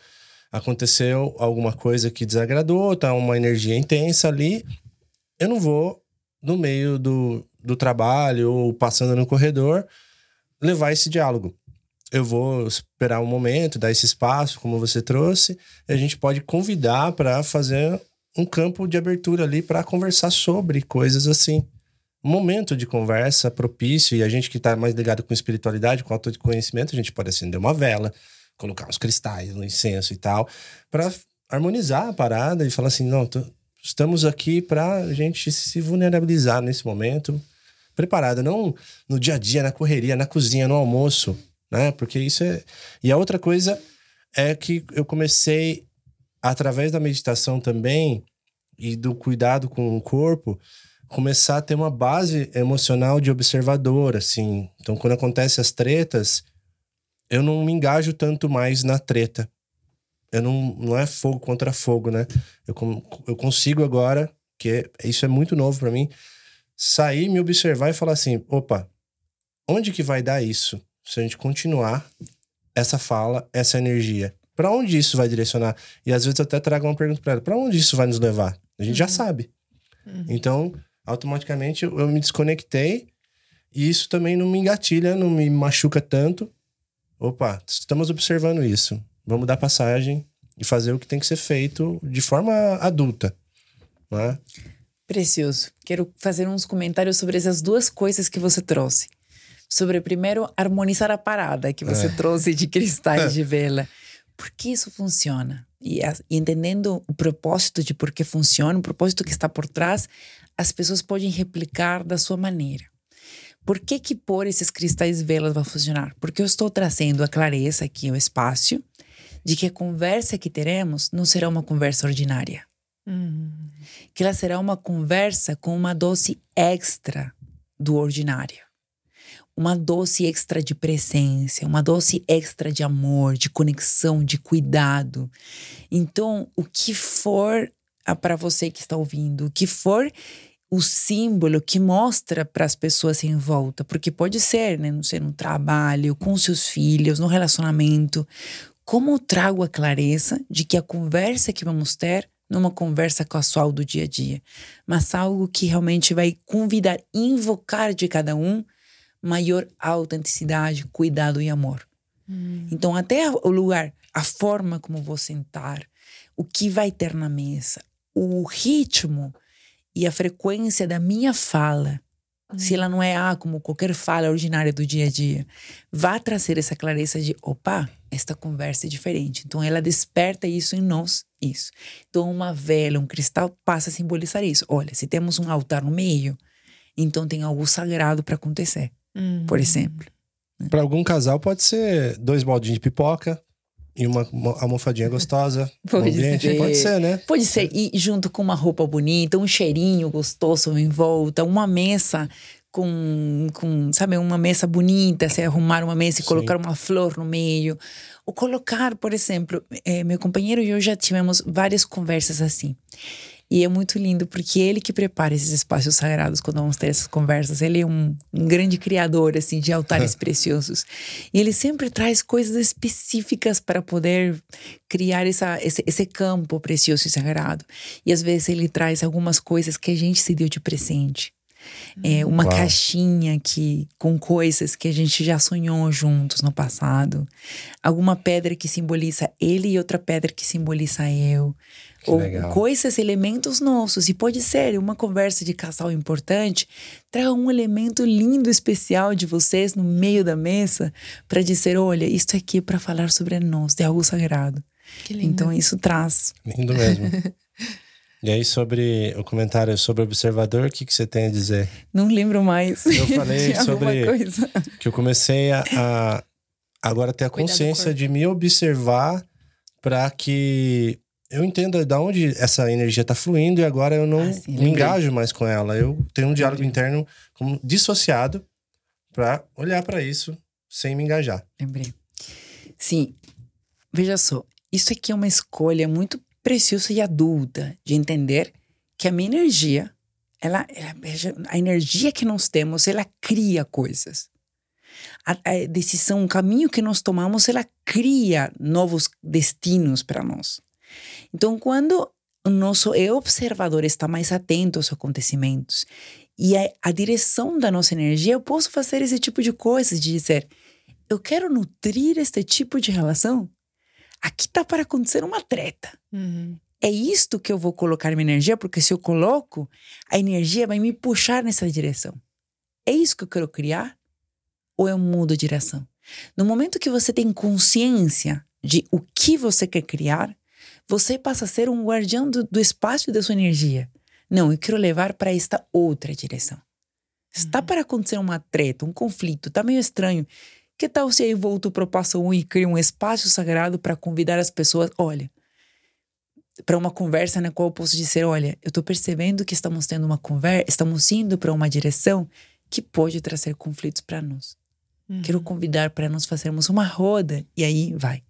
aconteceu alguma coisa que desagradou, tá uma energia intensa ali, eu não vou no meio do, do trabalho ou passando no corredor levar esse diálogo eu vou esperar um momento, dar esse espaço, como você trouxe, e a gente pode convidar para fazer um campo de abertura ali para conversar sobre coisas assim. Um momento de conversa propício, e a gente que está mais ligado com espiritualidade, com autoconhecimento, a gente pode acender uma vela, colocar uns cristais no incenso e tal, para harmonizar a parada e falar assim: não, tô, estamos aqui para a gente se vulnerabilizar nesse momento, preparado, não no dia a dia, na correria, na cozinha, no almoço né? Porque isso é. E a outra coisa é que eu comecei, através da meditação também e do cuidado com o corpo, começar a ter uma base emocional de observador, assim. Então, quando acontecem as tretas, eu não me engajo tanto mais na treta. Eu não, não é fogo contra fogo, né? Eu, eu consigo agora, que é, isso é muito novo para mim, sair, me observar e falar assim: opa, onde que vai dar isso? Se a gente continuar essa fala, essa energia. Para onde isso vai direcionar? E às vezes eu até trago uma pergunta para ela: para onde isso vai nos levar? A gente uhum. já sabe. Uhum. Então, automaticamente eu, me desconectei e isso também não me engatilha, não me machuca tanto. Opa, estamos observando isso. Vamos dar passagem e fazer o que tem que ser feito de forma adulta. Não é? Precioso. Quero fazer uns comentários sobre essas duas coisas que você trouxe sobre primeiro harmonizar a parada que você é. trouxe de cristais de vela. por que isso funciona? E, e entendendo o propósito de por que funciona, o propósito que está por trás, as pessoas podem replicar da sua maneira. Por que que pôr esses cristais velas vai funcionar? Porque eu estou trazendo a clareza aqui, o espaço, de que a conversa que teremos não será uma conversa ordinária. Uhum. Que ela será uma conversa com uma dose extra do ordinário. Uma dose extra de presença, uma dose extra de amor, de conexão, de cuidado. Então, o que for para você que está ouvindo, o que for o símbolo que mostra para as pessoas em volta, porque pode ser, né, não sei, no trabalho, com seus filhos, no relacionamento. Como eu trago a clareza de que a conversa que vamos ter não é uma conversa casual do dia a dia, mas algo que realmente vai convidar, invocar de cada um maior autenticidade, cuidado e amor. Hum. Então, até o lugar, a forma como vou sentar, o que vai ter na mesa, o ritmo e a frequência da minha fala, se ela não é ah, como qualquer fala ordinária do dia a dia, vai trazer essa clareza de opa, esta conversa é diferente. Então ela desperta isso em nós, isso. Então uma vela, um cristal passa a simbolizar isso. Olha, se temos um altar no meio, então tem algo sagrado para acontecer, Uhum. por exemplo. Para algum casal pode ser dois baldinhos de pipoca e uma mo- almofadinha gostosa. Pode ambiente. ser. Pode ser, né? Pode ser, e junto com uma roupa bonita, um cheirinho gostoso em volta, uma mesa com, com sabe, uma mesa bonita, se arrumar uma mesa e Sim. colocar uma flor no meio. Ou colocar, por exemplo, eh, meu companheiro e eu já tivemos várias conversas assim. E é muito lindo porque ele que prepara esses espaços sagrados quando vamos ter essas conversas. Ele é um, um grande criador assim de altares preciosos. E ele sempre traz coisas específicas para poder criar essa, esse, esse campo precioso e sagrado. E às vezes ele traz algumas coisas que a gente se deu de presente. É, uma Uau. caixinha que com coisas que a gente já sonhou juntos no passado. Alguma pedra que simboliza ele e outra pedra que simboliza eu. Que Ou legal. coisas, elementos nossos. E pode ser uma conversa de casal importante. Traga um elemento lindo, especial de vocês no meio da mesa para dizer: olha, isto aqui é para falar sobre nós, de algo sagrado. Que lindo. Então isso traz. Lindo mesmo. e aí, sobre o comentário sobre o observador, o que, que você tem a dizer? Não lembro mais. Eu falei sobre- coisa. Que eu comecei a, a agora ter a consciência de me observar para que eu entenda de onde essa energia tá fluindo e agora eu não Ah, sim, me engajo mais com ela. Eu tenho um diálogo interno como dissociado para olhar para isso sem me engajar. Lembrei. Sim, veja só, isso aqui é uma escolha muito preciosa e adulta de entender que a minha energia, ela, ela- a energia que nós temos, ela cria coisas. A, a decisão, o caminho que nós tomamos, ela cria novos destinos para nós. Então, quando o nosso eu observador está mais atento aos acontecimentos e a, a direção da nossa energia, eu posso fazer esse tipo de coisas, de dizer, eu quero nutrir este tipo de relação. Aqui tá para acontecer uma treta. Uhum. É isto que eu vou colocar minha energia, porque se eu coloco, a energia vai me puxar nessa direção. É isso que eu quero criar? Ou eu mudo de direção? No momento que você tem consciência de o que você quer criar, você passa a ser um guardião do, do espaço e da sua energia. Não, eu quero levar para esta outra direção. Está para acontecer uma treta, um conflito, está meio estranho. Que tal se eu volto para o passo 1 um e crio um espaço sagrado para convidar as pessoas? Olha, para uma conversa na qual eu posso dizer: olha, eu estou percebendo que estamos tendo uma conversa, estamos indo para uma direção que pode trazer conflitos para nós. Uhum. Quero convidar para nós fazermos uma roda e aí vai,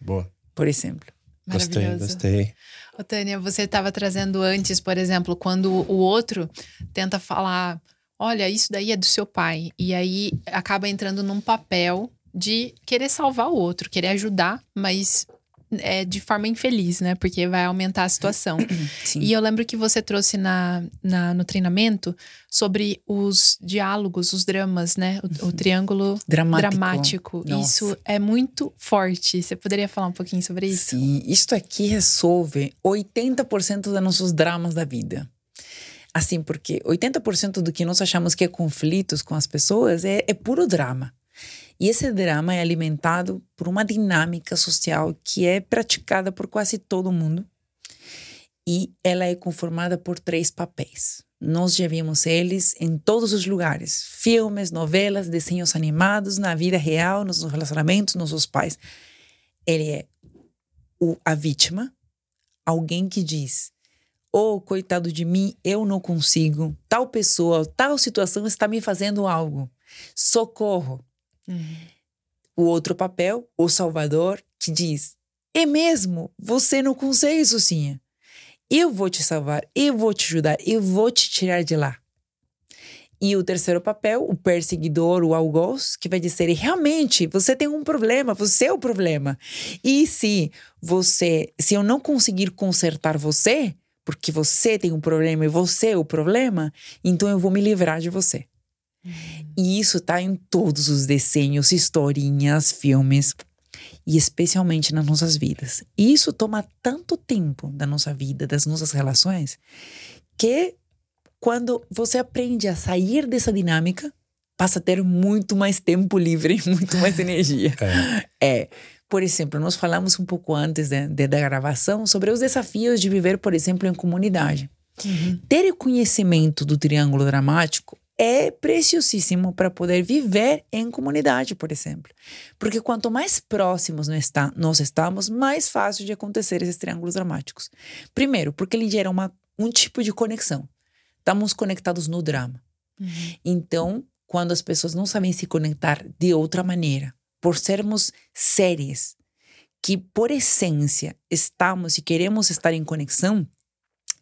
Boa. por exemplo. Gostei, gostei. Ô, Tânia, você estava trazendo antes, por exemplo, quando o outro tenta falar: olha, isso daí é do seu pai. E aí acaba entrando num papel de querer salvar o outro, querer ajudar, mas é de forma infeliz, né? Porque vai aumentar a situação. Sim. E eu lembro que você trouxe na, na- no treinamento sobre os diálogos, os dramas, né? O, o triângulo Dramático. dramático. Isso é muito forte. Você poderia falar um pouquinho sobre isso? Sim, isto aqui resolve 80% dos nossos dramas da vida. Assim, porque 80% do que nós achamos que é conflitos com as pessoas é, é puro drama. E esse drama é alimentado por uma dinâmica social que é praticada por quase todo mundo. E ela é conformada por três papéis. Nós já vimos eles em todos os lugares: filmes, novelas, desenhos animados, na vida real, nos relacionamentos, nos nossos pais. Ele é o, a vítima, alguém que diz: Oh, coitado de mim, eu não consigo. Tal pessoa, tal situação está me fazendo algo. Socorro. Uhum. O outro papel, o salvador, que diz: É mesmo, você não consegue, Sucinha. Eu vou te salvar, eu vou te ajudar, eu vou te tirar de lá. E o terceiro papel, o perseguidor, o algoz, que vai dizer: realmente, você tem um problema, você é o problema. E se você, se eu não conseguir consertar você, porque você tem um problema e você é o problema, então eu vou me livrar de você. E isso tá em todos os desenhos, historinhas, filmes e especialmente nas nossas vidas. E isso toma tanto tempo da nossa vida, das nossas relações, que quando você aprende a sair dessa dinâmica, passa a ter muito mais tempo livre, muito mais energia. É. Por exemplo, nós falamos um pouco antes de, de, da gravação sobre os desafios de viver, por exemplo, em comunidade. Uhum. Ter conhecimento do triângulo dramático é preciosíssimo para poder viver em comunidade, por exemplo. Porque quanto mais próximos nós, estamos, mais fácil de acontecer esses triângulos dramáticos. Primeiro, porque ele gera uma, um tipo de conexão. Estamos conectados no drama. Uhum. Então, quando as pessoas não sabem se conectar de outra maneira, por sermos séries que, por essência, estamos e queremos estar em conexão,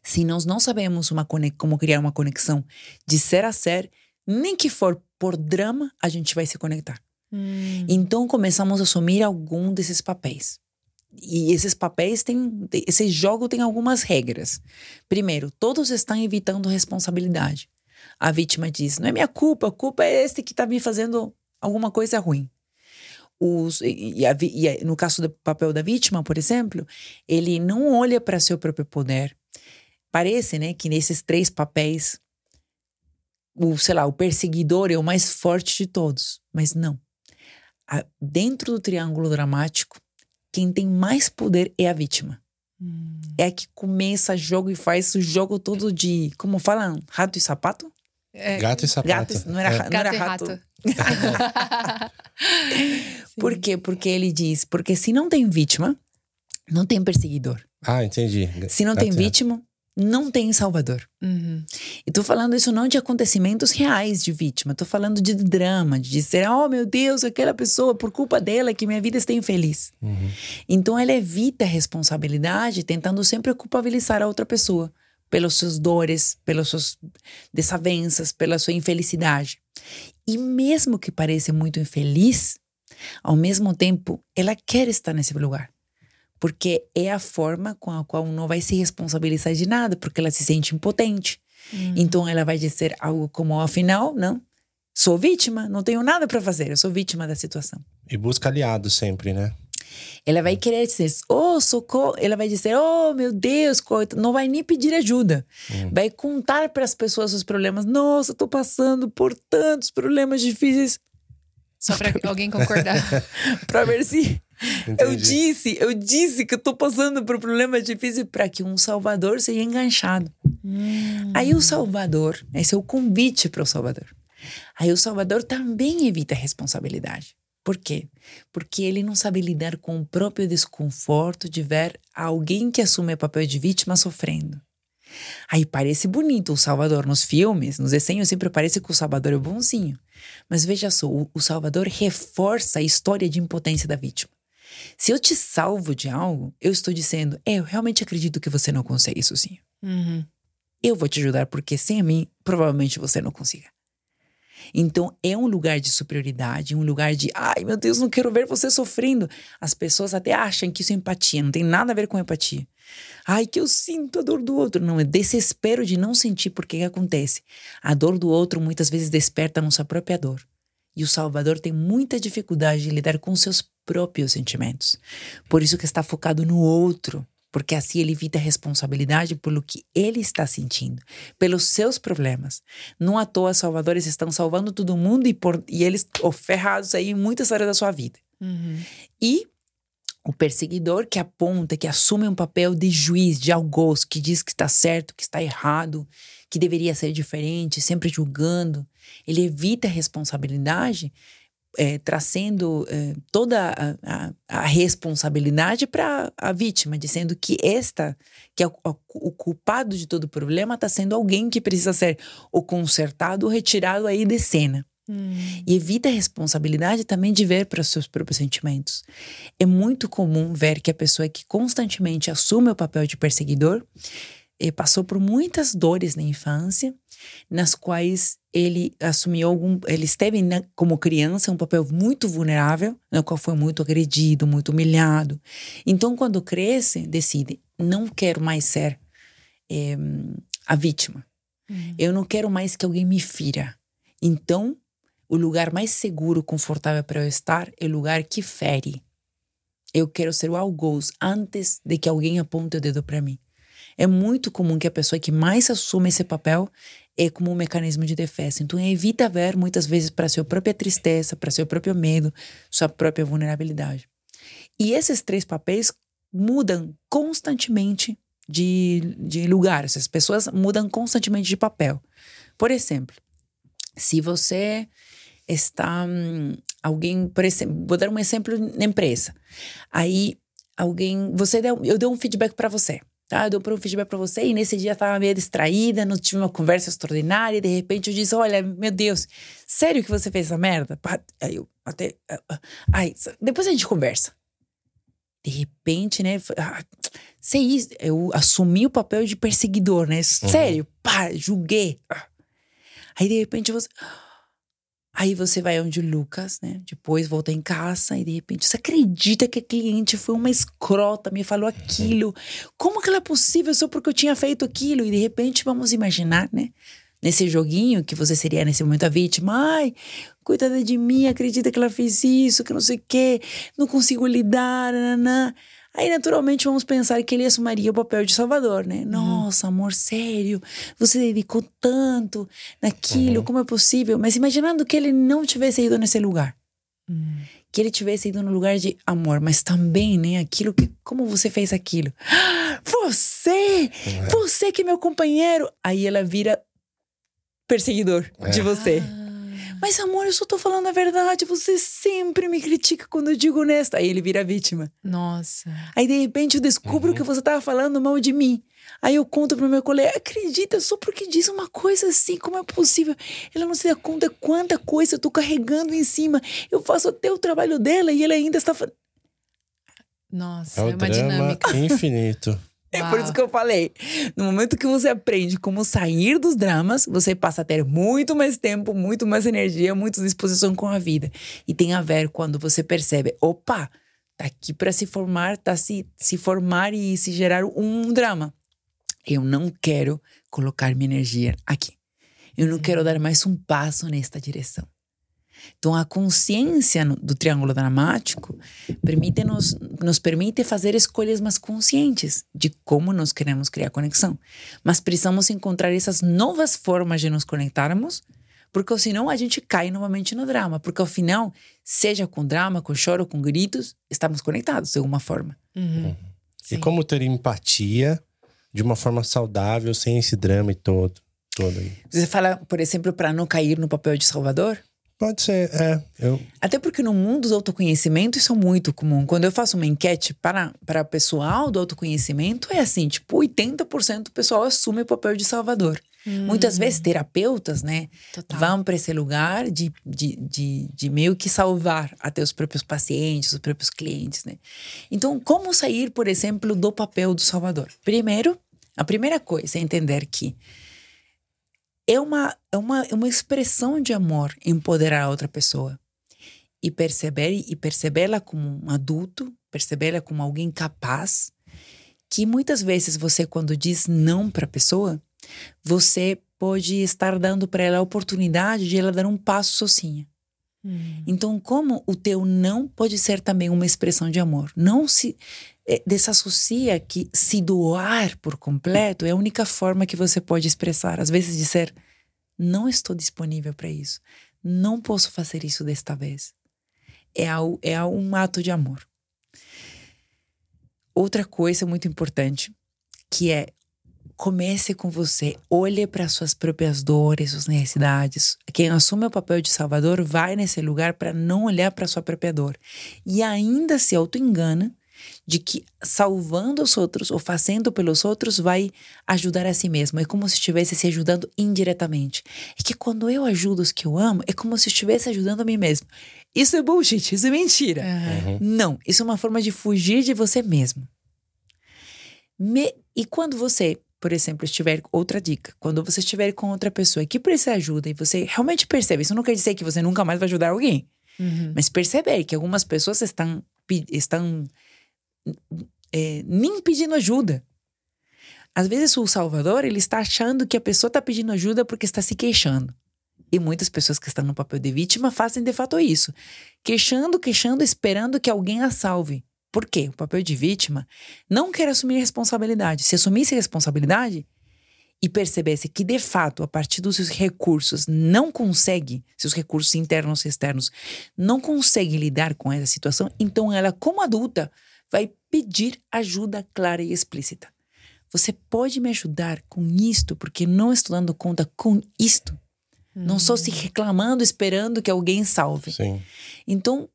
se nós não sabemos como criar uma conexão de ser a ser, nem que for por drama, a gente vai se conectar. Hum. Então começamos a assumir algum desses papéis. E esses papéis têm. Esse jogo tem algumas regras. Primeiro, todos estão evitando responsabilidade. A vítima diz: não é minha culpa, a culpa é este que está me fazendo alguma coisa ruim. Os, e, a, e no caso do papel da vítima, por exemplo, ele não olha para seu próprio poder. Parece, né, que nesses três papéis, o, sei lá, o perseguidor é o mais forte de todos, mas não. A, dentro do triângulo dramático, quem tem mais poder é a vítima. Hum. É a que começa jogo e faz o jogo todo de, como falam, rato e sapato? É, Gato e sapato. Gato, não era, É. não gato era e rato. rato. Por quê? Porque ele diz, porque se não tem vítima, não tem perseguidor. Ah, entendi. Se não tem Gato rato. vítima, não tem salvador. Uhum. E tô falando isso não de acontecimentos reais de vítima, tô falando de drama, de dizer, oh meu Deus, aquela pessoa, por culpa dela que minha vida está infeliz. Uhum. Então ela evita a responsabilidade, tentando sempre culpabilizar a outra pessoa pelas suas dores, pelas suas desavenças, pela sua infelicidade. E mesmo que pareça muito infeliz, ao mesmo tempo ela quer estar nesse lugar. Porque é a forma com a qual não vai se responsabilizar de nada, porque ela se sente impotente. Hum. Então ela vai dizer algo como, afinal, não, sou vítima, não tenho nada para fazer, eu sou vítima da situação. E busca aliado sempre, né? Ela vai querer dizer, oh, socorro. Ela vai dizer, oh, meu Deus, coita. não vai nem pedir ajuda. Hum. Vai contar para as pessoas os problemas. Nossa, eu tô passando por tantos problemas difíceis Só pra alguém concordar. para ver se eu Entendi. disse, eu disse que eu tô passando por problemas difíceis para que um salvador seja enganchado. Hum. Aí o salvador, esse é o convite para o salvador. Aí o salvador também evita a responsabilidade. Por quê? Porque ele não sabe lidar com o próprio desconforto de ver alguém que assume o papel de vítima sofrendo. Aí parece bonito o Salvador nos filmes, nos desenhos sempre parece que o Salvador é bonzinho. Mas veja só, o, o Salvador reforça a história de impotência da vítima. Se eu te salvo de algo, eu estou dizendo, é, eu realmente acredito que você não consegue isso sim. Uhum. Eu vou te ajudar porque sem mim, provavelmente você não consiga. Então é um lugar de superioridade, um lugar de, ai meu Deus, não quero ver você sofrendo. As pessoas até acham que isso é empatia, não tem nada a ver com empatia. Ai, que eu sinto a dor do outro. Não, é desespero de não sentir porque que acontece. A dor do outro muitas vezes desperta a nossa própria dor. E o Salvador tem muita dificuldade de lidar com seus próprios sentimentos. Por isso que está focado no outro, porque assim ele evita a responsabilidade pelo que ele está sentindo, pelos seus problemas. Não à toa, salvadores estão salvando todo mundo e, por, e eles oh, ferrados aí em muitas áreas da sua vida. Uhum. E o perseguidor que aponta, que assume um papel de juiz, de algoz, que diz que está certo, que está errado, que deveria ser diferente, sempre julgando, ele evita a responsabilidade é, trazendo é, toda a, a, a responsabilidade para a vítima, dizendo que esta, que é o, o culpado de todo o problema, está sendo alguém que precisa ser ou consertado ou retirado aí de cena. Hum. E evita a responsabilidade também de ver para os seus próprios sentimentos. É muito comum ver que a pessoa que constantemente assume o papel de perseguidor eh, passou por muitas dores na infância, nas quais ele assumiu algum. Ele esteve na, como criança um papel muito vulnerável, no qual foi muito agredido, muito humilhado. Então, quando cresce, decide: não quero mais ser eh, a vítima. Uhum. Eu não quero mais que alguém me fira. Então, o lugar mais seguro, confortável para eu estar é o lugar que fere. Eu quero ser o algoz antes de que alguém aponte o dedo para mim. É muito comum que a pessoa que mais assume esse papel é como um mecanismo de defesa. Então, evita ver muitas vezes para sua própria tristeza, para seu próprio medo, sua própria vulnerabilidade. E esses três papéis mudam constantemente de, de lugar. Essas pessoas mudam constantemente de papel. Por exemplo, se você está hum, alguém, por exemplo, vou dar um exemplo na empresa. Aí alguém, você deu, eu dei um feedback para você. Tá, eu dei um feedback para você e nesse dia eu tava meio distraída, não tive uma conversa extraordinária e de repente eu disse: Olha, meu Deus, sério que você fez essa merda? Aí eu até. Ai, depois a gente conversa. De repente, né? ah, Sei isso. Eu assumi o papel de perseguidor, né? Sério, pá, julguei. Ah. Aí de repente você. Aí você vai onde o Lucas, né? Depois volta em casa e de repente você acredita que a cliente foi uma escrota, me falou aquilo. Como que ela é possível só porque eu tinha feito aquilo? E de repente vamos imaginar, né? Nesse joguinho que você seria nesse momento a vítima. Ai, coitada de mim, acredita que ela fez isso, que não sei o quê, não consigo lidar, nanã. Aí, naturalmente, vamos pensar que ele assumiria o papel de salvador, né? Nossa, amor, sério, você dedicou tanto naquilo, Uhum. como é possível? Mas imaginando que ele não tivesse ido nesse lugar. Hum. Que ele tivesse ido no lugar de amor, mas também, né? Aquilo que. Como você fez aquilo? Você! Você que é meu companheiro! Aí ela vira perseguidor de É. você. Ah. Mas amor, eu só tô falando a verdade. Você sempre me critica quando eu digo honesta. Aí ele vira vítima. Nossa. Aí de repente eu descubro Uhum. que você tava falando mal de mim. Aí eu conto pro meu colega, acredita, só porque diz uma coisa assim, como é possível? Ela não se dá conta quanta coisa eu tô carregando em cima. Eu faço até o trabalho dela e ela ainda está Nossa, É é, uma drama dinâmica. infinito. É Uau. por isso que eu falei. No momento que você aprende como sair dos dramas, você passa a ter muito mais tempo, muito mais energia, muita disposição com a vida. E tem a ver quando você percebe, opa, tá aqui para se formar, tá se, se formar e se gerar um drama. Eu não quero colocar minha energia aqui. Eu não quero dar mais um passo nesta direção. Então, a consciência do triângulo dramático permite nos, nos permite fazer escolhas mais conscientes de como nós queremos criar conexão. Mas precisamos encontrar essas novas formas de nos conectarmos, porque senão a gente cai novamente no drama. Porque ao final, seja com drama, com choro, com gritos, estamos conectados de alguma forma. Uhum. E Sim. como ter empatia de uma forma saudável, sem esse drama e todo. todo aí. Você fala, por exemplo, para não cair no papel de salvador? Pode ser, é. Eu, Até porque no mundo do autoconhecimento isso é muito comum. Quando eu faço uma enquete para, para pessoal do autoconhecimento, é assim, tipo, 80% do pessoal assume o papel de salvador. Muitas Hum, vezes terapeutas, né, Total. vão para esse lugar de, de, de, de meio que salvar até os próprios pacientes, os próprios clientes, né? Então, como sair, por exemplo, do papel do salvador? Primeiro, a primeira coisa é entender que é uma, é uma, é uma expressão de amor empoderar a outra pessoa e perceber e percebê-la como um adulto, percebê-la como alguém capaz, que muitas vezes você quando diz não para a pessoa, você pode estar dando para ela a oportunidade de ela dar um passo sozinha. Hum. Então, como o teu não pode ser também uma expressão de amor? Não se é, desassocia que se doar por completo é a única forma que você pode expressar. Às vezes dizer, não estou disponível para isso. Não posso fazer isso desta vez. É, ao, é um ato de amor. Outra coisa muito importante, que é comece com você, olhe para suas próprias dores, suas necessidades. Quem assume o papel de salvador vai nesse lugar para não olhar para sua própria dor e ainda se auto-engana de que salvando os outros ou fazendo pelos outros vai ajudar a si mesmo. É como se estivesse se ajudando indiretamente. É que quando eu ajudo os que eu amo, é como se estivesse ajudando a mim mesmo. Isso é bullshit, isso é mentira. Uhum. Não, isso é uma forma de fugir de você mesmo. Me, e quando você, por exemplo, estiver outra dica, quando você estiver com outra pessoa que precisa ajuda e você realmente percebe, isso não quer dizer que você nunca mais vai ajudar alguém, Uhum. mas perceber que algumas pessoas estão estão é, nem pedindo ajuda. Às vezes o salvador ele está achando que a pessoa está pedindo ajuda porque está se queixando. E muitas pessoas que estão no papel de vítima fazem de fato isso. Queixando, queixando, esperando que alguém a salve. Por quê? O papel de vítima não quer assumir responsabilidade. Se assumisse responsabilidade e percebesse que, de fato, a partir dos seus recursos, não consegue, seus recursos internos e externos, não consegue lidar com essa situação, então ela, como adulta, vai pedir ajuda clara e explícita. Você pode me ajudar com isto, porque não estou dando conta com isto. Não só se reclamando, esperando que alguém salve. Sim. Então,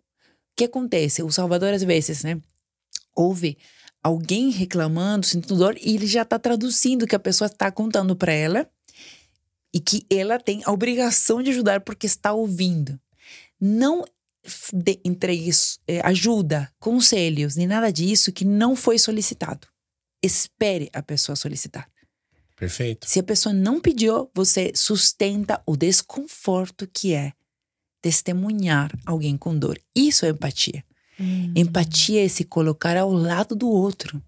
que acontece? O Salvador, às vezes, né, ouve alguém reclamando, sentindo dor, e ele já está traduzindo o que a pessoa está contando para ela e que ela tem a obrigação de ajudar porque está ouvindo. Não entregue eh, ajuda, conselhos, nem nada disso que não foi solicitado. Espere a pessoa solicitar. Perfeito. Se a pessoa não pediu, você sustenta o desconforto que é testemunhar alguém com dor. Isso é empatia. Hum. Empatia é se colocar ao lado do outro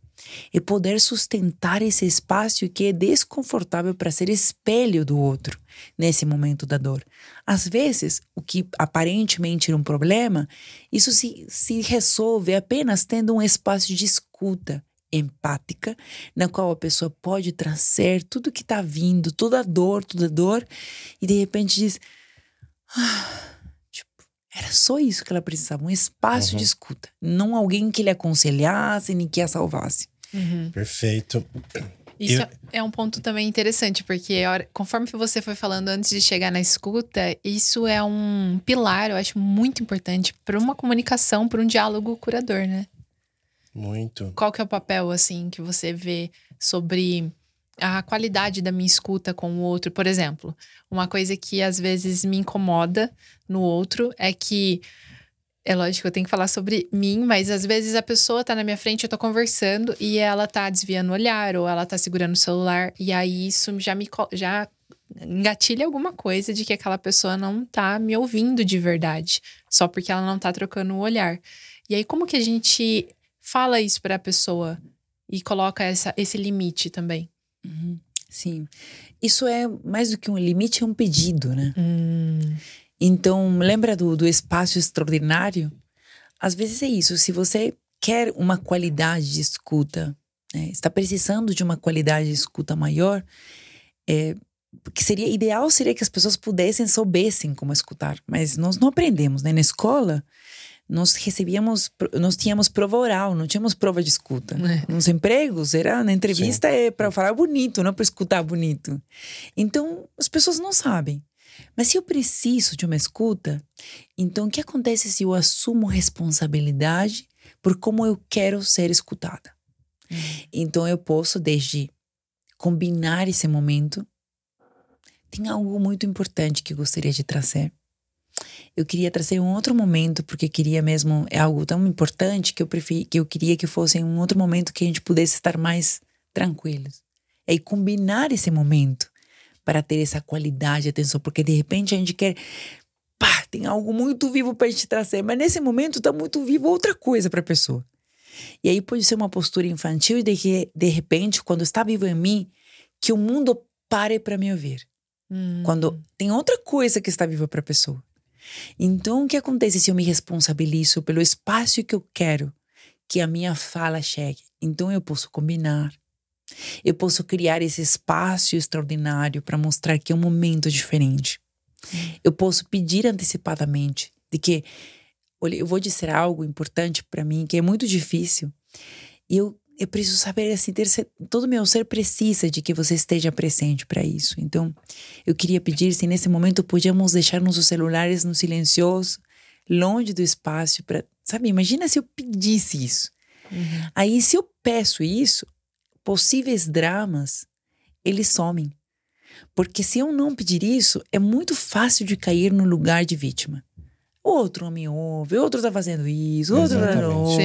e poder sustentar esse espaço que é desconfortável para ser espelho do outro nesse momento da dor. Às vezes, o que aparentemente era um problema, isso se, se resolve apenas tendo um espaço de escuta empática, na qual a pessoa pode trazer tudo que está vindo, toda a dor, toda a dor, e de repente diz: "Ah, era só isso que ela precisava, um espaço Uhum. de escuta, não alguém que lhe aconselhasse nem que a salvasse. Uhum. Perfeito. Isso Eu- é um ponto também interessante, porque conforme que você foi falando antes de chegar na escuta, isso é um pilar, eu acho muito importante para uma comunicação, para um diálogo curador, né? Muito. Qual que é o papel, assim, que você vê sobre a qualidade da minha escuta com o outro? Por exemplo, uma coisa que às vezes me incomoda no outro é que. É lógico eu tenho que falar sobre mim, mas às vezes a pessoa tá na minha frente, eu tô conversando e ela tá desviando o olhar ou ela tá segurando o celular. E aí isso já me já engatilha alguma coisa de que aquela pessoa não tá me ouvindo de verdade, só porque ela não tá trocando o olhar. E aí, como que a gente fala isso pra pessoa e coloca essa, esse limite também? Sim. Isso é mais do que um limite, é um pedido, né? Então, lembra do, do espaço extraordinário? Às vezes é isso. Se você quer uma qualidade de escuta, né, está precisando de uma qualidade de escuta maior, é, que seria ideal seria que as pessoas pudessem, soubessem como escutar. Mas nós não aprendemos, né? Na escola, nós recebíamos, nós tínhamos prova oral, não tínhamos prova de escuta. Nos empregos, era na entrevista é para falar bonito, não para escutar bonito. Então, as pessoas não sabem. Mas se eu preciso de uma escuta, então o que acontece se eu assumo responsabilidade por como eu quero ser escutada? Então eu posso desde combinar esse momento. Tem algo muito importante que eu gostaria de trazer. Eu queria trazer um outro momento porque queria mesmo é algo tão importante que eu preferi, que eu queria que fosse um outro momento que a gente pudesse estar mais tranquilos. É combinar esse momento para ter essa qualidade de atenção, porque de repente a gente quer pá, tem algo muito vivo para a gente trazer, mas nesse momento está muito vivo outra coisa para a pessoa. E aí pode ser uma postura infantil de que de repente quando está vivo em mim, que o mundo pare para me ouvir. Hum. Quando tem outra coisa que está viva para a pessoa. Então, o que acontece se eu me responsabilizo pelo espaço que eu quero que a minha fala chegue? Então, eu posso combinar. Eu posso criar esse espaço extraordinário para mostrar que é um momento diferente. Eu posso pedir antecipadamente de que, olha, eu vou dizer algo importante para mim que é muito difícil. E eu eu preciso saber assim, ter, todo meu ser precisa de que você esteja presente para isso. Então, eu queria pedir se nesse momento podíamos deixar nossos celulares no silencioso, longe do espaço para, sabe, imagina se eu pedisse isso. Uhum. Aí se eu peço isso, possíveis dramas, eles somem. Porque se eu não pedir isso, é muito fácil de cair no lugar de vítima outro não me ouve, outro tá fazendo isso, outro não.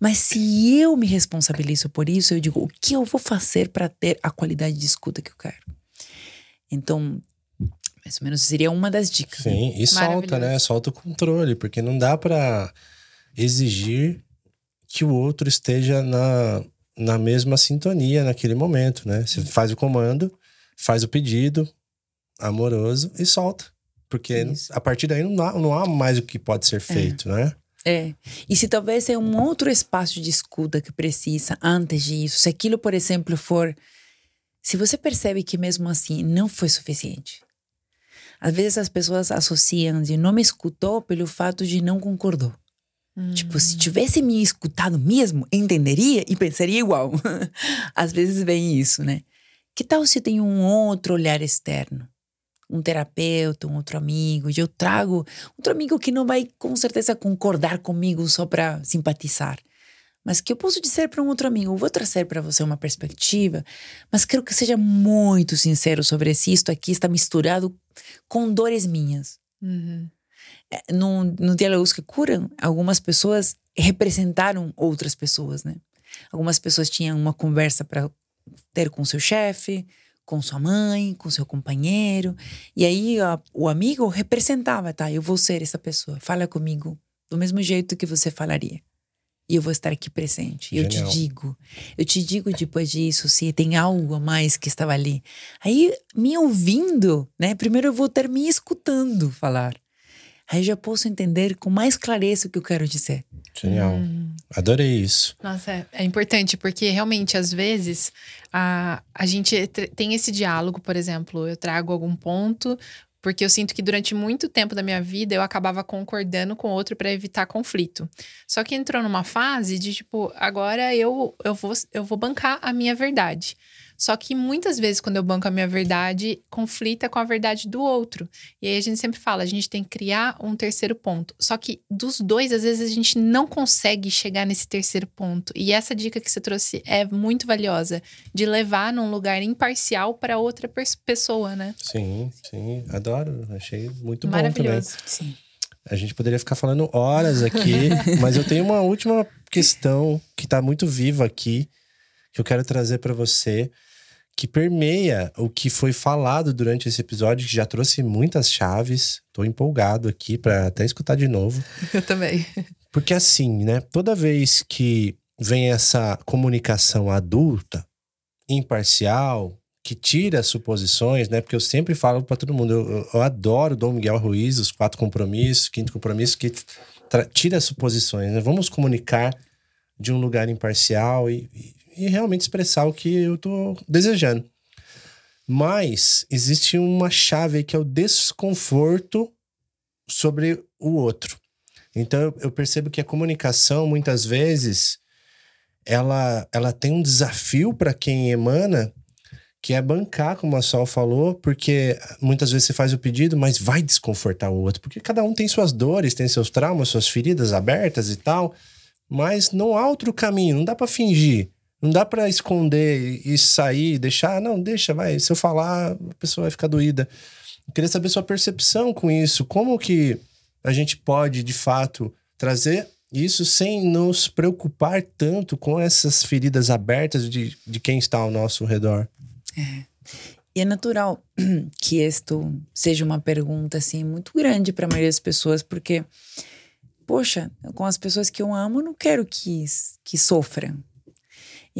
Mas se eu me responsabilizo por isso, eu digo, o que eu vou fazer para ter a qualidade de escuta que eu quero? Então, mais ou menos seria uma das dicas. Né? Sim, né? e solta, né? Solta o controle, porque não dá para exigir que o outro esteja na, na mesma sintonia naquele momento, né? Você faz o comando, faz o pedido amoroso e solta. Porque Isso. a partir daí não há, não há mais o que pode ser é. feito, é. né? É. E se talvez é um outro espaço de escuta que precisa antes disso, se aquilo, por exemplo, for. Se você percebe que mesmo assim não foi suficiente. Às vezes as pessoas associam de não me escutou pelo fato de não concordou. Hum. Tipo, se tivesse me escutado mesmo, entenderia e pensaria igual. Às vezes vem isso, né? Que tal se tem um outro olhar externo? Um terapeuta, um outro amigo, eu trago outro amigo que não vai com certeza concordar comigo só para simpatizar, mas que eu posso dizer para um outro amigo, vou trazer para você uma perspectiva, mas quero que seja muito sincero sobre se isto aqui está misturado com dores minhas. Uhum. É, no, no Diálogos que Curam, algumas pessoas representaram outras pessoas, né? Algumas pessoas tinham uma conversa para ter com seu chefe, com sua mãe, com seu companheiro. E aí a, o amigo representava, tá? Eu vou ser essa pessoa. Fala comigo do mesmo jeito que você falaria. E eu vou estar aqui presente. Genial. Eu te digo. Eu te digo depois disso se tem algo a mais que estava ali. Aí, me ouvindo, né? Primeiro eu vou ter me escutando falar. Aí já posso entender com mais clareza o que eu quero dizer. Genial. Hum. Adorei isso. Nossa, é, é, importante, porque realmente, às vezes, a, a gente tem esse diálogo, por exemplo, eu trago algum ponto, porque eu sinto que durante muito tempo da minha vida eu acabava concordando com o outro para evitar conflito. Só que entrou numa fase de tipo, agora eu, eu, vou, eu vou bancar a minha verdade. Só que muitas vezes, quando eu banco a minha verdade, conflita com a verdade do outro. E aí a gente sempre fala, a gente tem que criar um terceiro ponto. Só que dos dois, às vezes, a gente não consegue chegar nesse terceiro ponto. E essa dica que você trouxe é muito valiosa, de levar num lugar imparcial para outra pessoa, né? Sim, sim. Adoro. Achei muito bom também. Sim. A gente poderia ficar falando horas aqui, mas eu tenho uma última questão que está muito viva aqui, que eu quero trazer para você que permeia o que foi falado durante esse episódio, que já trouxe muitas chaves. Tô empolgado aqui para até escutar de novo. Eu também. Porque assim, né? Toda vez que vem essa comunicação adulta, imparcial, que tira suposições, né? Porque eu sempre falo para todo mundo, eu, eu, adoro Dom Miguel Ruiz, os quatro compromissos, quinto compromisso, que tira suposições, né? Vamos comunicar de um lugar imparcial e, e e realmente expressar o que eu tô desejando. Mas existe uma chave que é o desconforto sobre o outro. Então eu percebo que a comunicação muitas vezes ela, ela tem um desafio para quem emana que é bancar, como a Sol falou, porque muitas vezes você faz o pedido, mas vai desconfortar o outro, porque cada um tem suas dores, tem seus traumas, suas feridas abertas e tal, mas não há outro caminho, não dá para fingir. Não dá para esconder e sair, deixar, não, deixa, vai. Se eu falar, a pessoa vai ficar doída. Eu queria saber sua percepção com isso. Como que a gente pode, de fato, trazer isso sem nos preocupar tanto com essas feridas abertas de, de quem está ao nosso redor? É. E é natural que isto seja uma pergunta assim muito grande para a maioria das pessoas, porque poxa, com as pessoas que eu amo, eu não quero que que sofram.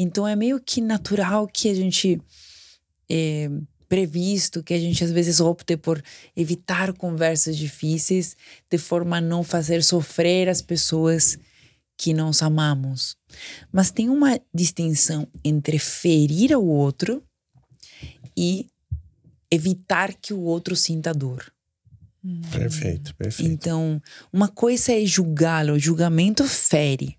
Então é meio que natural que a gente é, previsto que a gente às vezes opte por evitar conversas difíceis de forma a não fazer sofrer as pessoas que nós amamos. Mas tem uma distinção entre ferir o outro e evitar que o outro sinta dor. Perfeito, perfeito. Então, uma coisa é julgá-lo, o julgamento fere.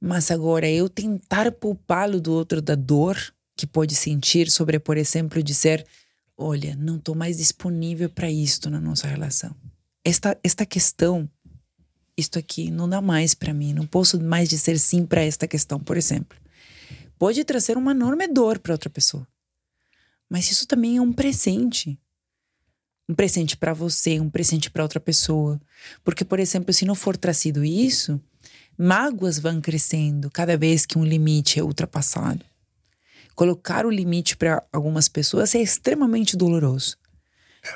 Mas agora, eu tentar poupá-lo do outro da dor que pode sentir sobre, por exemplo, dizer: olha, não estou mais disponível para isto na nossa relação. Esta, esta questão, isto aqui não dá mais para mim, não posso mais dizer sim para esta questão, por exemplo. Pode trazer uma enorme dor para outra pessoa. Mas isso também é um presente um presente para você, um presente para outra pessoa. Porque, por exemplo, se não for trazido isso, mágoas vão crescendo cada vez que um limite é ultrapassado. Colocar o limite para algumas pessoas é extremamente doloroso.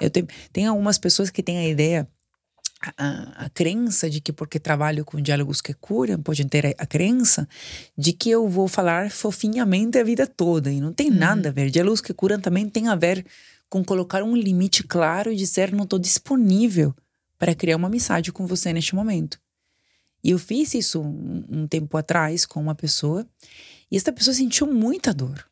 Eu tenho, tem algumas pessoas que têm a ideia, a, a, crença de que porque trabalho com diálogos que curam, pode ter a, a, crença de que eu vou falar fofinhamente a vida toda. E não tem uhum. nada a ver. Diálogos que curam também tem a ver com colocar um limite claro e dizer não estou disponível para criar uma amizade com você neste momento. E eu fiz isso um, um tempo atrás com uma pessoa e essa pessoa sentiu muita dor.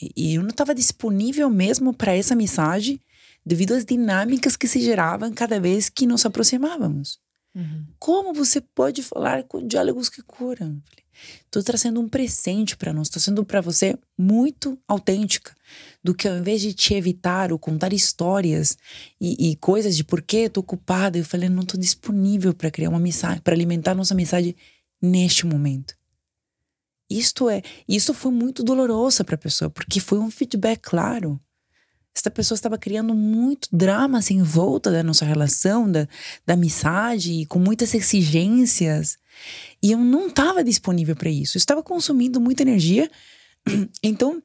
E, e eu não estava disponível mesmo para essa amizade devido às dinâmicas que se geravam cada vez que nos aproximávamos. Uhum. Como você pode falar com diálogos que curam? Estou trazendo um presente para nós, estou sendo para você muito autêntica. Do que ao invés de te evitar ou contar histórias e, e coisas de por que estou ocupada, eu falei, não estou disponível para criar uma mensagem, para alimentar nossa mensagem neste momento. Isto é, isso foi muito doloroso para a pessoa, porque foi um feedback claro. Essa pessoa estava criando muito drama assim, em volta da nossa relação, da, da amizade, com muitas exigências. E eu não estava disponível para isso. Eu estava consumindo muita energia. Então,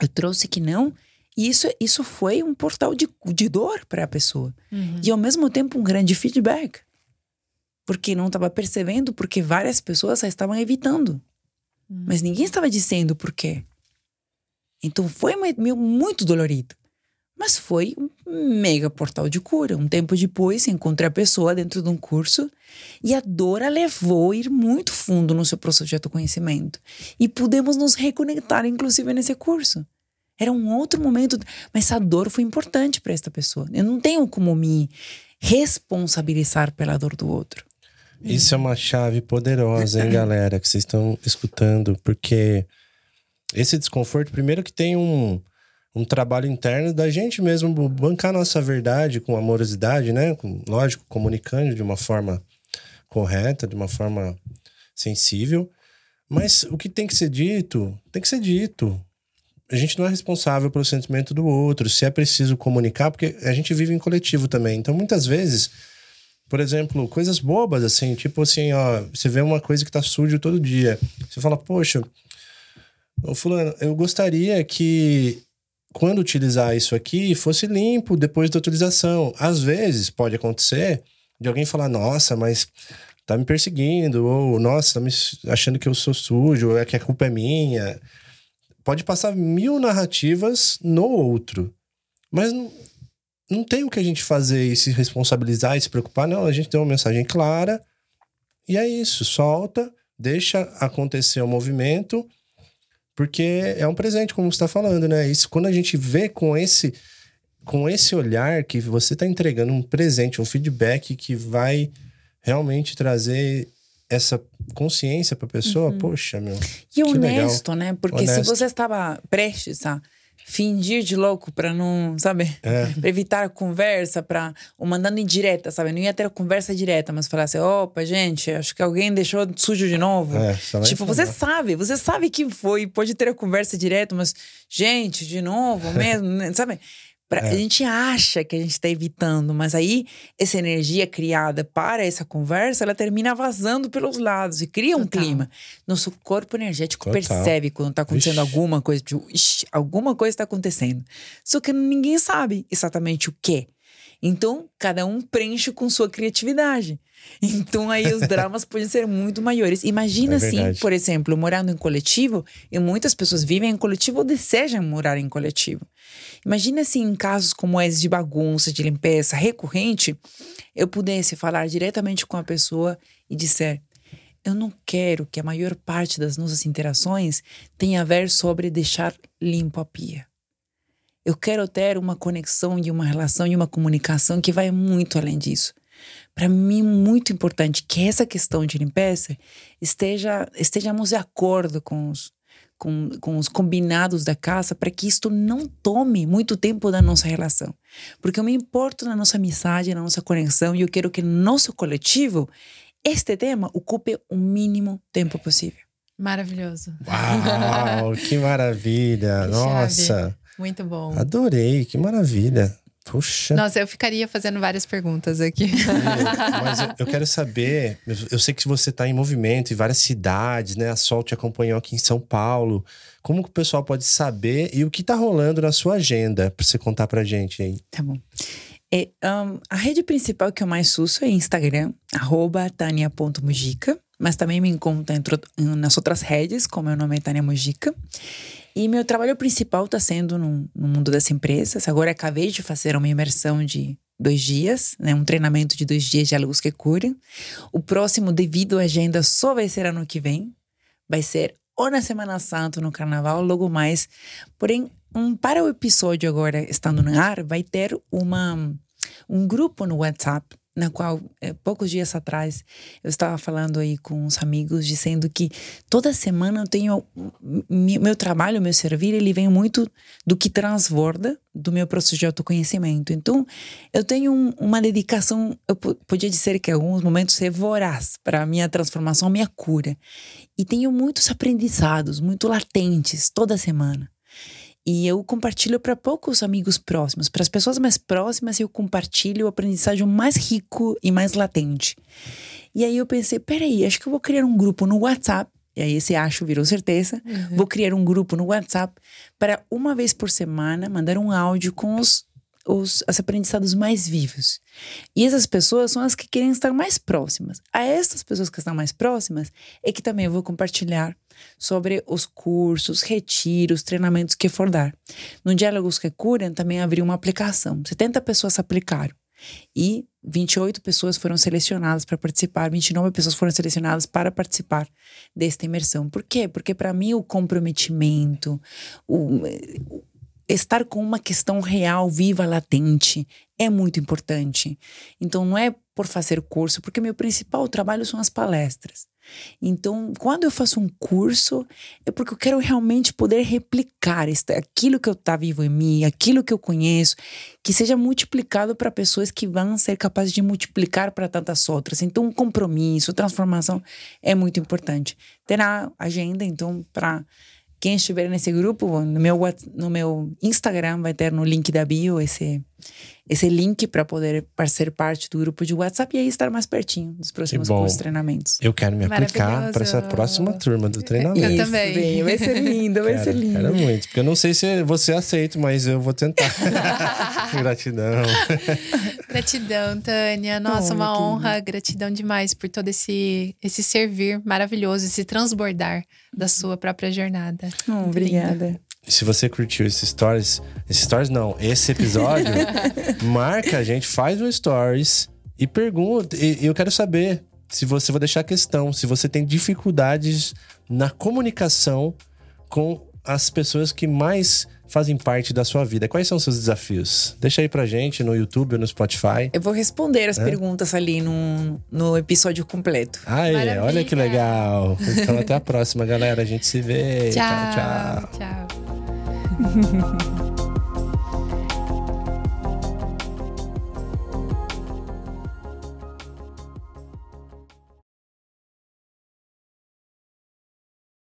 eu trouxe que não. E isso, isso foi um portal de, de dor para a pessoa. Uhum. E ao mesmo tempo um grande feedback. Porque não estava percebendo, porque várias pessoas já estavam evitando. Uhum. Mas ninguém estava dizendo por quê. Então foi muito dolorido. Mas foi um mega portal de cura. Um tempo depois, encontrei a pessoa dentro de um curso e a dor a levou a ir muito fundo no seu processo de autoconhecimento. E pudemos nos reconectar, inclusive, nesse curso. Era um outro momento, mas essa dor foi importante para esta pessoa. Eu não tenho como me responsabilizar pela dor do outro. Isso é uma chave poderosa, hein, galera, que vocês estão escutando, porque esse desconforto, primeiro que tem um um trabalho interno da gente mesmo bancar nossa verdade com amorosidade, né? Com, lógico, comunicando de uma forma correta, de uma forma sensível. Mas o que tem que ser dito, tem que ser dito. A gente não é responsável pelo sentimento do outro. Se é preciso comunicar, porque a gente vive em coletivo também. Então, muitas vezes, por exemplo, coisas bobas, assim, tipo assim, ó, você vê uma coisa que tá sujo todo dia. Você fala, poxa, ô fulano, eu gostaria que quando utilizar isso aqui, fosse limpo depois da utilização. Às vezes pode acontecer de alguém falar: nossa, mas tá me perseguindo, ou nossa, tá me achando que eu sou sujo, ou é que a culpa é minha. Pode passar mil narrativas no outro. Mas não, não tem o que a gente fazer e se responsabilizar e se preocupar. Não, a gente tem uma mensagem clara e é isso. Solta, deixa acontecer o movimento porque é um presente, como você está falando, né? Isso, quando a gente vê com esse, com esse olhar que você está entregando um presente, um feedback que vai realmente trazer essa consciência para a pessoa, uhum. poxa, meu. E honesto, legal. né? Porque honesto. se você estava prestes a fingir de louco para não, sabe? É. Pra evitar a conversa, para ou mandando indireta, sabe? Não ia ter a conversa direta, mas falasse, opa, gente, acho que alguém deixou sujo de novo. É, tipo, você sabe, você sabe que foi, pode ter a conversa direta, mas, gente, de novo mesmo, né? sabe? Pra, é. A gente acha que a gente está evitando, mas aí essa energia criada para essa conversa, ela termina vazando pelos lados e cria um Total. clima. Nosso corpo energético Total. percebe quando está acontecendo Ixi. alguma coisa, tipo, Ixi, alguma coisa está acontecendo. Só que ninguém sabe exatamente o que. Então, cada um preenche com sua criatividade. Então, aí os dramas podem ser muito maiores. Imagina É assim, por exemplo, morando em coletivo, e muitas pessoas vivem em coletivo ou desejam morar em coletivo. Imagina se em casos como esse de bagunça, de limpeza recorrente, eu pudesse falar diretamente com a pessoa e dizer: eu não quero que a maior parte das nossas interações tenha a ver sobre deixar limpo a pia. Eu quero ter uma conexão e uma relação e uma comunicação que vai muito além disso. Para mim, muito importante que essa questão de limpeza esteja estejamos de acordo com os, com, com os combinados da casa para que isto não tome muito tempo da nossa relação. Porque eu me importo na nossa amizade, na nossa conexão e eu quero que no nosso coletivo este tema ocupe o mínimo tempo possível. Maravilhoso. Uau, que maravilha. Que Nossa, chave. Muito bom. adorei, que maravilha. Puxa. Nossa, eu ficaria fazendo várias perguntas aqui. Mas eu, eu quero saber, eu, eu sei que você está em movimento em várias cidades, né? A Sol te acompanhou aqui em São Paulo. Como que o pessoal pode saber e o que tá rolando na sua agenda para você contar pra gente aí? Tá bom. É, um, a rede principal que eu mais uso é Instagram, arroba tania.mujica, mas também me encontro nas outras redes, como meu nome é Tânia Mujica. E meu trabalho principal está sendo no, no mundo das empresas. Agora acabei de fazer uma imersão de dois dias, né, um treinamento de dois dias de diálogos que curam. O próximo, devido à agenda, só vai ser ano que vem. Vai ser ou na Semana Santa, no Carnaval, logo mais. Porém, um, para o episódio agora estando no ar, vai ter uma, um grupo no WhatsApp, na qual, eh, poucos dias atrás, eu estava falando aí com uns amigos, dizendo que toda semana eu tenho. Meu trabalho, meu servir, ele vem muito do que transborda do meu processo de autoconhecimento. Então, eu tenho um- uma dedicação, eu po- podia dizer que em alguns momentos é voraz para a minha transformação, minha cura. E tenho muitos aprendizados, muito latentes, toda semana. E eu compartilho para poucos amigos próximos. Para as pessoas mais próximas, eu compartilho o aprendizagem mais rico e mais latente. E aí eu pensei, peraí, acho que eu vou criar um grupo no WhatsApp. E aí esse acho virou certeza. Vou criar um grupo no WhatsApp para uma vez por semana mandar um áudio com os, os, os aprendizados mais vivos. E essas pessoas são as que querem estar mais próximas. A essas pessoas que estão mais próximas é que também eu vou compartilhar sobre os cursos, retiros, treinamentos que for dar. No Diálogos que Curam também abriu uma aplicação. 70 pessoas aplicaram. E 28 pessoas foram selecionadas para participar, 29 pessoas foram selecionadas para participar desta imersão. Por quê? Porque para mim o comprometimento, o estar com uma questão real, viva, latente, é muito importante. Então não é por fazer curso, porque meu principal trabalho são as palestras. Então, quando eu faço um curso, é porque eu quero realmente poder replicar aquilo que eu tá vivo em mim, aquilo que eu conheço, que seja multiplicado para pessoas que vão ser capazes de multiplicar para tantas outras. Então, um compromisso, transformação é muito importante. Terá agenda, então, para quem estiver nesse grupo, no meu, no meu Instagram vai ter no link da bio esse, esse link para poder ser parte do grupo de WhatsApp e aí estar mais pertinho dos próximos cursos treinamentos. Eu quero me aplicar para essa próxima turma do treinamento. Eu também. bem, vai ser lindo, vai ser Quero, lindo. quero muito, porque eu não sei se você aceita, mas eu vou tentar. Gratidão. Gratidão, Tânia. Nossa, Oh, uma honra. Gratidão demais por todo esse, esse servir maravilhoso, esse transbordar da sua própria jornada. Oh, obrigada. Se você curtiu esse stories, esse stories não, esse episódio, marca a gente, faz um stories e pergunta. E e eu quero saber se você vou deixar a questão, se você tem dificuldades na comunicação com as pessoas que mais fazem parte da sua vida. Quais são os seus desafios? Deixa aí pra gente no YouTube ou no Spotify. Eu vou responder as perguntas ali no, no episódio completo. Aê, Maravilha. olha que legal. Então até a próxima, galera. A gente se vê. tchau. tchau. tchau.